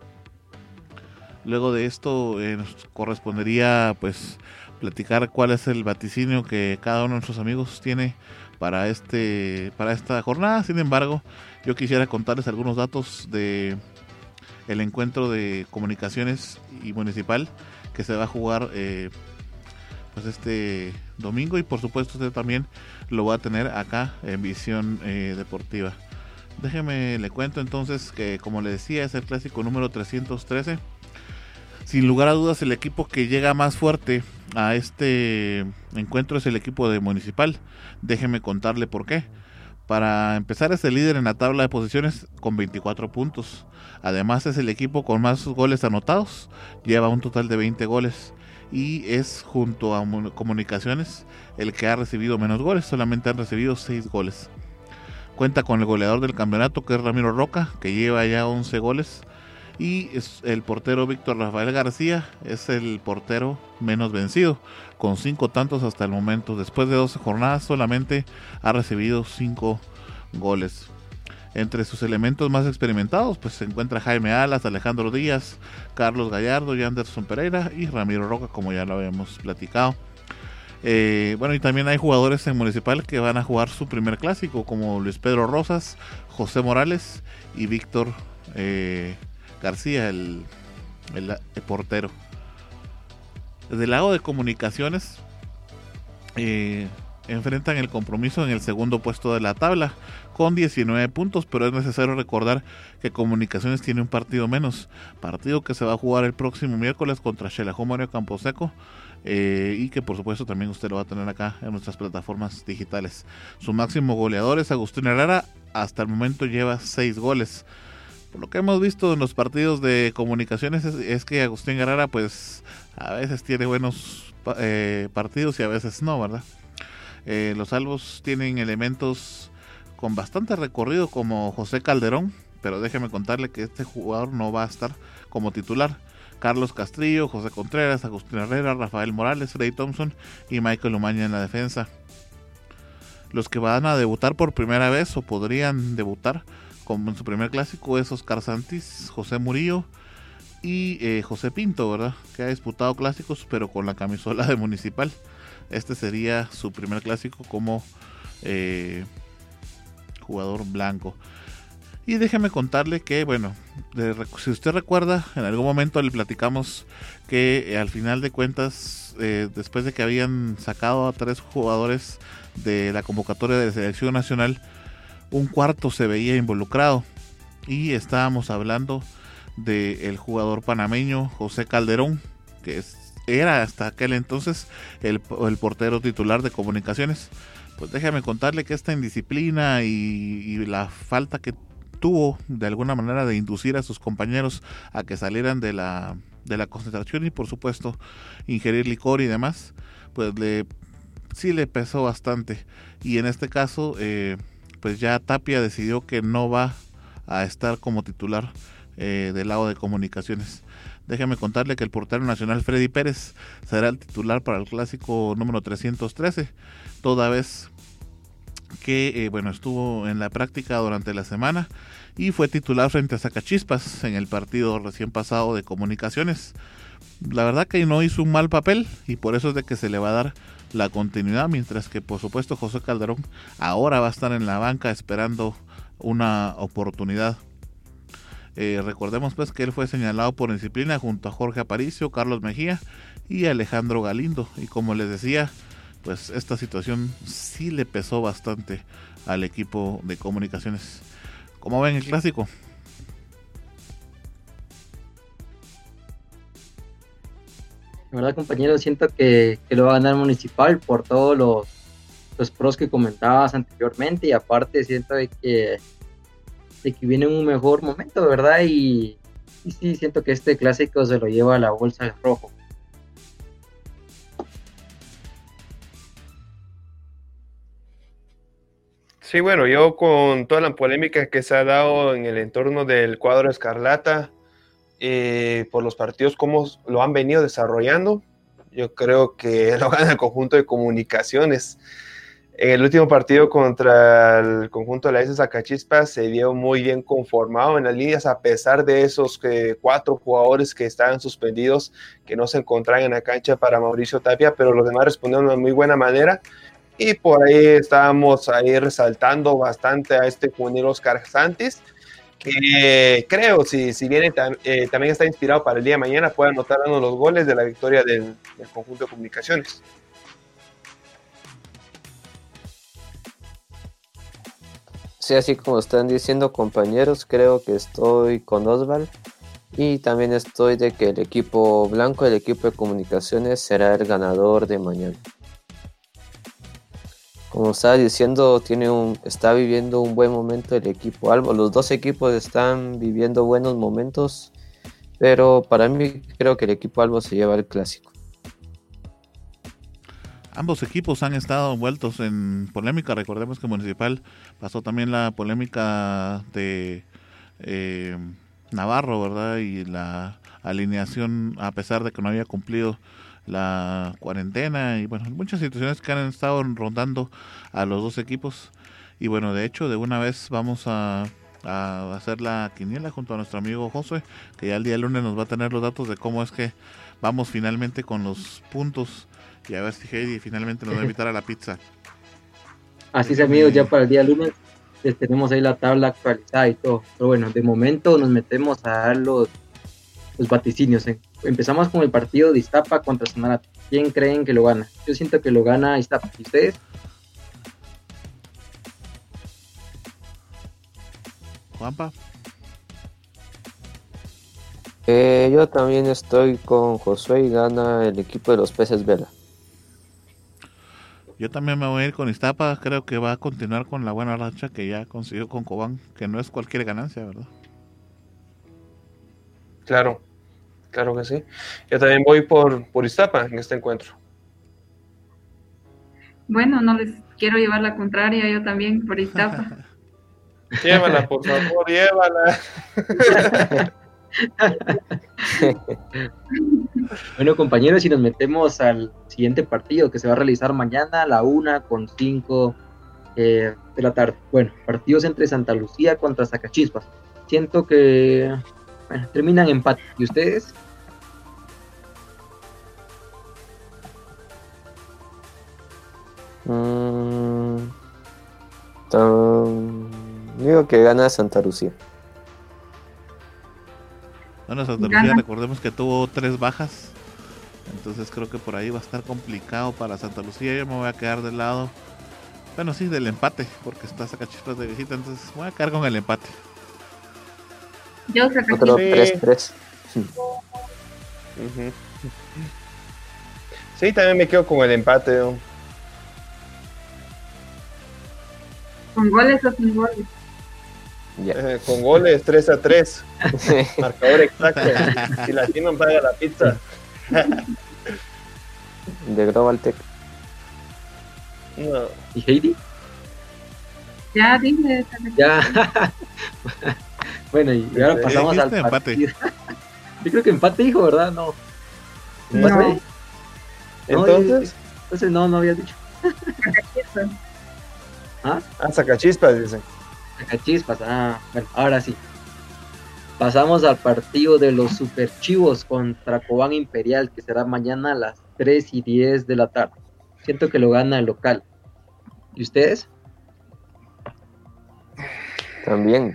Luego de esto eh, nos correspondería pues platicar cuál es el vaticinio que cada uno de nuestros amigos tiene para este para esta jornada. Sin embargo, yo quisiera contarles algunos datos de el encuentro de comunicaciones y municipal que se va a jugar eh, pues este domingo y por supuesto usted también lo va a tener acá en visión eh, deportiva. Déjeme le cuento entonces que como le decía es el clásico número 313. Sin lugar a dudas el equipo que llega más fuerte a este encuentro es el equipo de Municipal. Déjeme contarle por qué. Para empezar es el líder en la tabla de posiciones con 24 puntos. Además es el equipo con más goles anotados. Lleva un total de 20 goles. Y es junto a Comunicaciones el que ha recibido menos goles. Solamente han recibido 6 goles. Cuenta con el goleador del campeonato que es Ramiro Roca, que lleva ya 11 goles y el portero Víctor Rafael García es el portero menos vencido, con cinco tantos hasta el momento. Después de 12 jornadas solamente ha recibido cinco goles. Entre sus elementos más experimentados, pues se encuentra Jaime Alas, Alejandro Díaz, Carlos Gallardo, Anderson Pereira y Ramiro Roca, como ya lo habíamos platicado. Eh, bueno, y también hay jugadores en Municipal que van a jugar su primer clásico, como Luis Pedro Rosas, José Morales y Víctor eh, García, el, portero. Desde el lado de comunicaciones, eh, enfrentan el compromiso en el segundo puesto de la tabla con 19 puntos, pero es necesario recordar que Comunicaciones tiene un partido menos, partido que se va a jugar el próximo miércoles contra Xelajú Mario Camposeco eh, y que por supuesto también usted lo va a tener acá en nuestras plataformas digitales. Su máximo goleador es Agustín Herrera, hasta el momento lleva 6 goles por lo que hemos visto en los partidos de comunicaciones es, que Agustín Guerrera pues a veces tiene buenos eh, partidos y a veces no, ¿verdad? Eh, los salvos tienen elementos con bastante recorrido como José Calderón, pero déjeme contarle que este jugador no va a estar como titular. Carlos Castrillo, José Contreras, Agustín Herrera, Rafael Morales, Freddy Thompson y Michael Umaña en la defensa. Los que van a debutar por primera vez o podrían debutar como en su primer clásico es Oscar Santis, José Murillo y eh, José Pinto, ¿verdad? Que ha disputado clásicos pero con la camisola de Municipal. Este sería su primer clásico como eh, jugador blanco. Y déjeme contarle que, bueno, si usted recuerda, en algún momento le platicamos que eh, al final de cuentas, después de que habían sacado a tres jugadores de la convocatoria de selección nacional, un cuarto se veía involucrado. Y estábamos hablando del jugador panameño José Calderón, que era hasta aquel entonces el, portero titular de comunicaciones. Pues déjame contarle que esta indisciplina y, la falta que tuvo de alguna manera de inducir a sus compañeros a que salieran de la, concentración y por supuesto ingerir licor y demás, pues le sí le pesó bastante. Y en este caso, eh, pues ya Tapia decidió que no va a estar como titular eh, del lado de comunicaciones. Déjeme contarle que el portero nacional Freddy Pérez será el titular para el clásico número 313, toda vez que eh, bueno estuvo en la práctica durante la semana y fue titular frente a Zacachispas en el partido recién pasado de comunicaciones. La verdad que no hizo un mal papel y por eso es de que se le va a dar la continuidad, mientras que por supuesto José Calderón ahora va a estar en la banca esperando una oportunidad. Eh, recordemos pues que él fue señalado por disciplina junto a Jorge Aparicio, Carlos Mejía y Alejandro Galindo. Y como les decía, pues esta situación sí le pesó bastante al equipo de comunicaciones. ¿Cómo ven el clásico? La verdad, compañero, siento que, lo va a ganar Municipal por todos los, los pros que comentabas anteriormente y aparte siento de que, de que viene un mejor momento, ¿verdad? Y, y sí, siento que este clásico se lo lleva la bolsa rojo. Sí, bueno, yo con toda la polémica que se ha dado en el entorno del cuadro Escarlata, eh, por los partidos, cómo lo han venido desarrollando, yo creo que <laughs> lo gana el conjunto de comunicaciones. En el último partido contra el conjunto de la S Zacachispa se vio muy bien conformado en las líneas, a pesar de esos eh, cuatro jugadores que estaban suspendidos, que no se encontraban en la cancha para Mauricio Tapia, pero los demás respondieron de muy buena manera y por ahí estábamos ahí resaltando bastante a este juvenil Oscar Santis, que creo, si, si viene eh, también está inspirado para el día de mañana, puede anotar uno los goles de la victoria del, conjunto de comunicaciones. Sí, así como están diciendo compañeros, creo que estoy con Osval y también estoy de que el equipo blanco, el equipo de comunicaciones, será el ganador de mañana como estaba diciendo, tiene un, está viviendo un buen momento el equipo Albo. Los dos equipos están viviendo buenos momentos, pero para mí creo que el equipo Albo se lleva el clásico. Ambos equipos han estado envueltos en polémica. Recordemos que Municipal pasó también la polémica de eh, Navarro, ¿verdad? Y la alineación, a pesar de que no había cumplido la cuarentena y bueno, muchas situaciones que han estado rondando a los dos equipos. Y bueno, de hecho, de una vez vamos a, hacer la quiniela junto a nuestro amigo José, que ya el día lunes nos va a tener los datos de cómo es que vamos finalmente con los puntos. Y a ver si Heidi finalmente nos va a invitar a la pizza. Así es, amigos, ya para el día lunes tenemos ahí la tabla actualizada y todo. Pero bueno, de momento nos metemos a dar los, los vaticinios. ¿eh? empezamos con el partido de Iztapa contra Sanarate. ¿Quién creen que lo gana? Yo siento que lo gana Iztapa. ¿Y ustedes? Juanpa. Eh, yo también estoy con Josué y gana el equipo de los peces Vela. Yo también me voy a ir con Iztapa. Creo que va a continuar con la buena racha que ya consiguió con Cobán, que no es cualquier ganancia, ¿verdad? Claro. Claro que sí. Yo también voy por, por Iztapa en este encuentro. Bueno, no les quiero llevar la contraria, yo también por Iztapa. <laughs> llévala, por favor, llévala. <laughs> bueno, compañeros, y nos metemos al siguiente partido que se va a realizar mañana a la una con cinco eh, de la tarde. Bueno, partidos entre Santa Lucía contra Zacachispas. Siento que bueno, terminan empate. ¿Y ustedes? Mm, digo que gana Santa Lucía. Bueno, Santa Lucía, recordemos que tuvo tres bajas. Entonces creo que por ahí va a estar complicado para Santa Lucía. Yo me voy a quedar del lado. Bueno, sí, del empate, porque está Sacachispas de visita. Entonces voy a quedar con el empate. Yo Otro 3-3. Sí, también me quedo con el empate. ¿Con goles o sin goles? Eh, con goles 3 a 3. <laughs> Marcador exacto. Si la tienen, paga la pizza. De Global Tech. No. ¿Y Heidi? Ya, dime. Ya. <laughs> bueno, y ahora pasamos al empate. <laughs> Yo creo que empate, hijo, ¿verdad? No. ¿Empate? Entonces, entonces no, no había dicho. <laughs> ¿Ah? Ah, sacachispas, dicen. Sacachispas, ah, bueno, ahora sí. Pasamos al partido de los Superchivos contra Cobán Imperial, que será mañana a las 3 y 10 de la tarde. Siento que lo gana el local. ¿Y ustedes? También.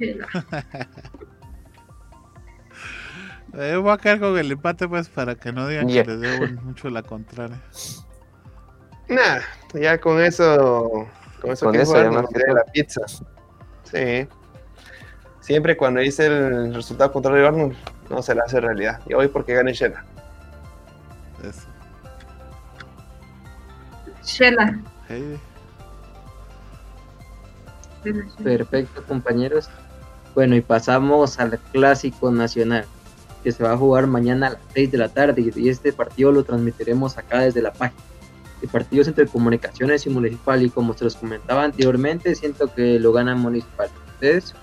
<laughs> Eh, voy a caer con el empate, pues, para que no digan Yeah. que les debo mucho la contraria. Nah, ya con eso. Con eso, Con que eso jugar, que todo. la pizza. Sí. Siempre cuando dice el resultado contra el rival, no, no se le hace realidad. Y hoy porque gane Shela. Eso. Shela. Heidi. Perfecto, compañeros. Bueno, y pasamos al clásico nacional, que se va a jugar mañana a las 6 de la tarde. Y este partido lo transmitiremos acá desde la página. El partido es entre comunicaciones y municipal. Y como se los comentaba anteriormente, siento que lo gana municipal. ¿Ustedes?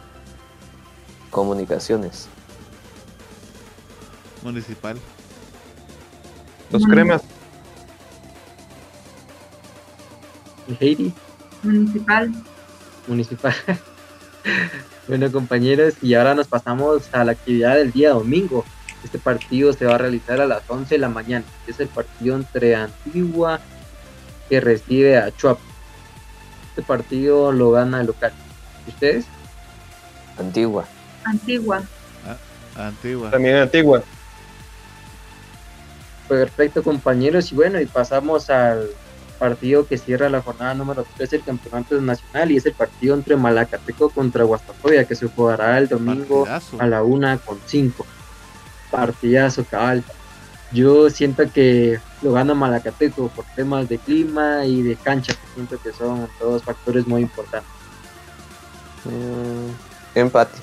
Comunicaciones. Municipal. Los cremas. ¿Y Heidi? Municipal. Municipal. <laughs> bueno, compañeros, y ahora nos pasamos a la actividad del día domingo. Este partido se va a realizar a las 11 de la mañana. Es el partido entre Antigua que recibe a Chuap. Este partido lo gana el local. ¿Y ¿Ustedes? Antigua. Antigua. Antigua. También antigua. Perfecto, compañeros. Y bueno, y pasamos al partido que cierra la jornada número 3 del Campeonato Nacional y es el partido entre Malacateco contra Guastatoya que se jugará el domingo Partidazo. a la una con 5. Partidazo, cabal. Yo siento que lo gana Malacateco por temas de clima y de cancha, que siento que son todos factores muy importantes. Mm, empate.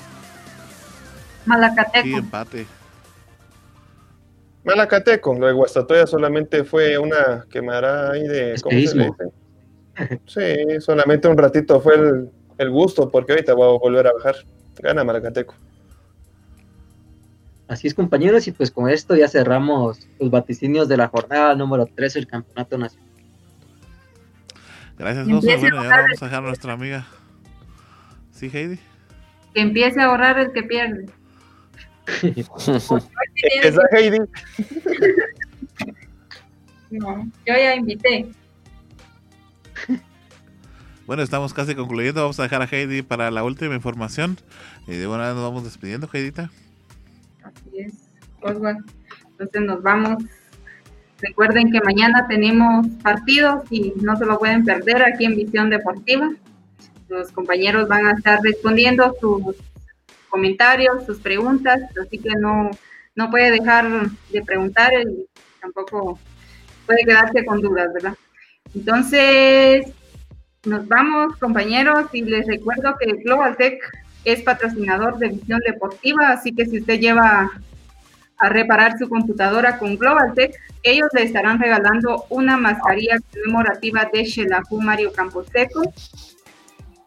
Malacateco. Sí, empate. Malacateco, lo de Guastatoya solamente fue una quemará ahí de. ¿Cómo se le Espejismo. dice? Sí, solamente un ratito fue el, el gusto, porque ahorita voy a volver a bajar. Gana Malacateco. Así es, compañeros, y pues con esto ya cerramos los vaticinios de la jornada número 3 del Campeonato Nacional. Gracias, empiece Bueno, a y ahora jugar vamos a dejar a nuestra amiga. ¿Sí, Heidi? Que empiece a ahorrar el que pierde. <laughs> Esa Heidi. No, yo ya invité. Bueno, estamos casi concluyendo. Vamos a dejar a Heidi para la última información. Y de buena vez nos vamos despidiendo, Heidita. Así es, Oswald. Entonces nos vamos. Recuerden que mañana tenemos partidos y no se lo pueden perder aquí en Visión Deportiva. Los compañeros van a estar respondiendo sus comentarios, sus preguntas, así que no, no puede dejar de preguntar y tampoco puede quedarse con dudas, ¿verdad? Entonces, nos vamos, compañeros, y les recuerdo que Global Tech es patrocinador de Visión Deportiva, así que si usted lleva a reparar su computadora con Global Tech, ellos le estarán regalando una mascarilla conmemorativa de Shelahu Mario Camposeco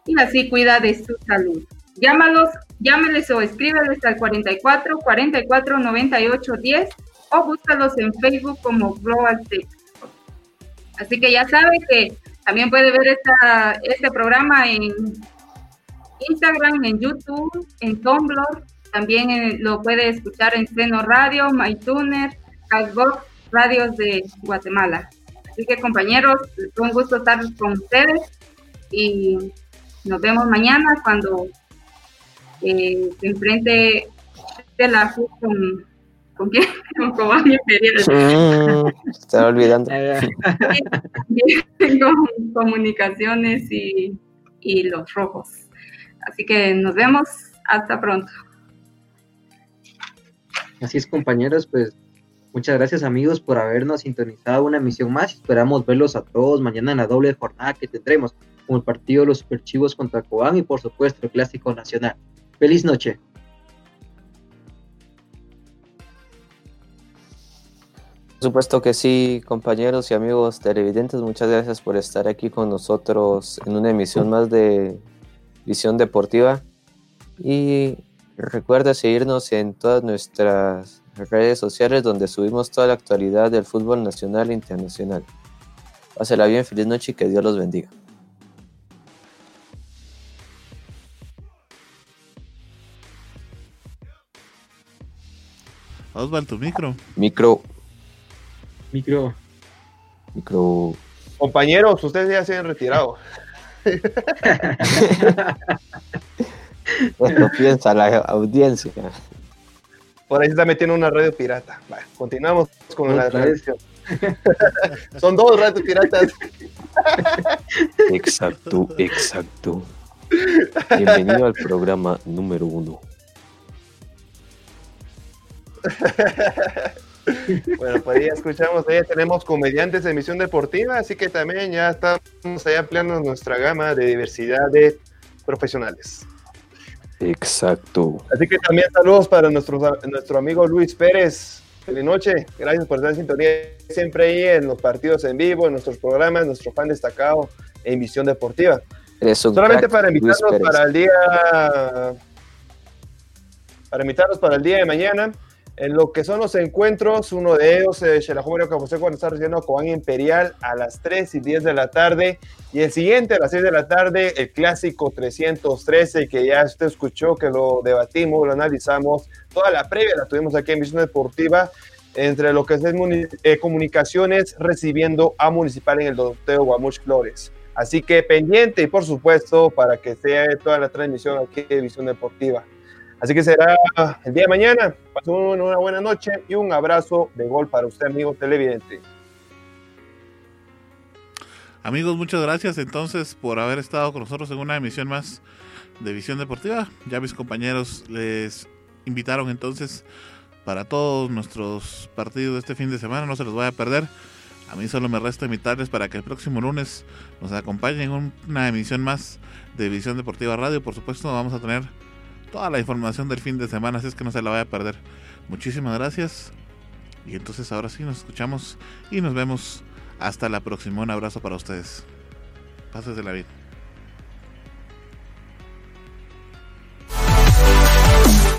y así cuida de su salud. Llámalos, llámeles o escríbeles al 44 44 98 10 o búscalos en Facebook como Global Tech. Así que ya sabe que también puede ver este programa en Instagram, en YouTube, en Tumblr. También eh, lo puede escuchar en Seno Radio, MyTuner, Cashbox, Radios de Guatemala. Así que compañeros, fue un gusto estar con ustedes y nos vemos mañana cuando eh, se enfrente de la FU con, ¿con quién? <laughs> Con Cobán Imperial. Mm, estaba olvidando. con comunicaciones y, y los rojos. Así que nos vemos. Hasta pronto. Así es, compañeros, pues muchas gracias amigos por habernos sintonizado una emisión más. Esperamos verlos a todos mañana en la doble jornada que tendremos, con el partido de los Superchivos contra Cobán y por supuesto el Clásico Nacional. Feliz noche. Por supuesto que sí, compañeros y amigos televidentes, muchas gracias por estar aquí con nosotros en una emisión más de Visión Deportiva. Y recuerda seguirnos en todas nuestras redes sociales donde subimos toda la actualidad del fútbol nacional e internacional. Pásela bien, feliz noche y que Dios los bendiga. Osvaldo, tu micro. Micro. Micro. Micro. Compañeros, ustedes ya se han retirado. <laughs> Esto piensa la audiencia. Por ahí se está metiendo una radio pirata. Vale, continuamos con la transmisión. <laughs> Son dos radios piratas. Exacto, exacto. Bienvenido al programa número uno. <laughs> Bueno, pues ya escuchamos, ya tenemos comediantes de emisión deportiva, así que también ya estamos ahí ampliando nuestra gama de diversidad de profesionales. Exacto. Así que también saludos para nuestro, nuestro amigo Luis Pérez. Feliz noche, gracias por estar en sintonía siempre ahí en los partidos en vivo, en nuestros programas, nuestro fan destacado en Visión Deportiva. Solamente crack, para Pérez. para el día para invitarlos para el día de mañana en lo que son los encuentros, uno de ellos, eh, Xelajumario Capocé, cuando está recibiendo a Cobán Imperial a las 3 y 10 de la tarde, y el siguiente a las 6 de la tarde, el clásico 313, que ya usted escuchó, que lo debatimos, lo analizamos, toda la previa la tuvimos aquí en Visión Deportiva, entre lo que es eh, comunicaciones, recibiendo a Municipal en el Doroteo Guamuch Flores. Así que pendiente y por supuesto para que sea toda la transmisión aquí de Visión Deportiva. Así que será el día de mañana. Pasen una buena noche y un abrazo de gol para usted, amigo televidente. Amigos, muchas gracias entonces por haber estado con nosotros en una emisión más de Visión Deportiva. Ya mis compañeros les invitaron entonces para todos nuestros partidos de este fin de semana. No se los vaya a perder. A mí solo me resta invitarles para que el próximo lunes nos acompañen en un- una emisión más de Visión Deportiva Radio. Por supuesto, vamos a tener toda la información del fin de semana, así es que no se la vaya a perder. Muchísimas gracias. Y entonces ahora sí nos escuchamos y nos vemos hasta la próxima. Un abrazo para ustedes. Pásesela bien.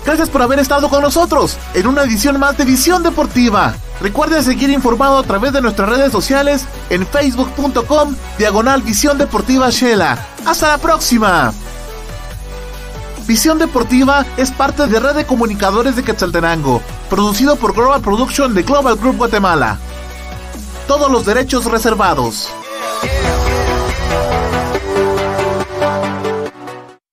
Gracias por haber estado con nosotros en una edición más de Visión Deportiva. Recuerde seguir informado a través de nuestras redes sociales en facebook.com diagonal Visión Deportiva Shela. Hasta la próxima. Visión Deportiva es parte de Red de Comunicadores de Quetzaltenango, producido por Global Production de Global Group Guatemala. Todos los derechos reservados.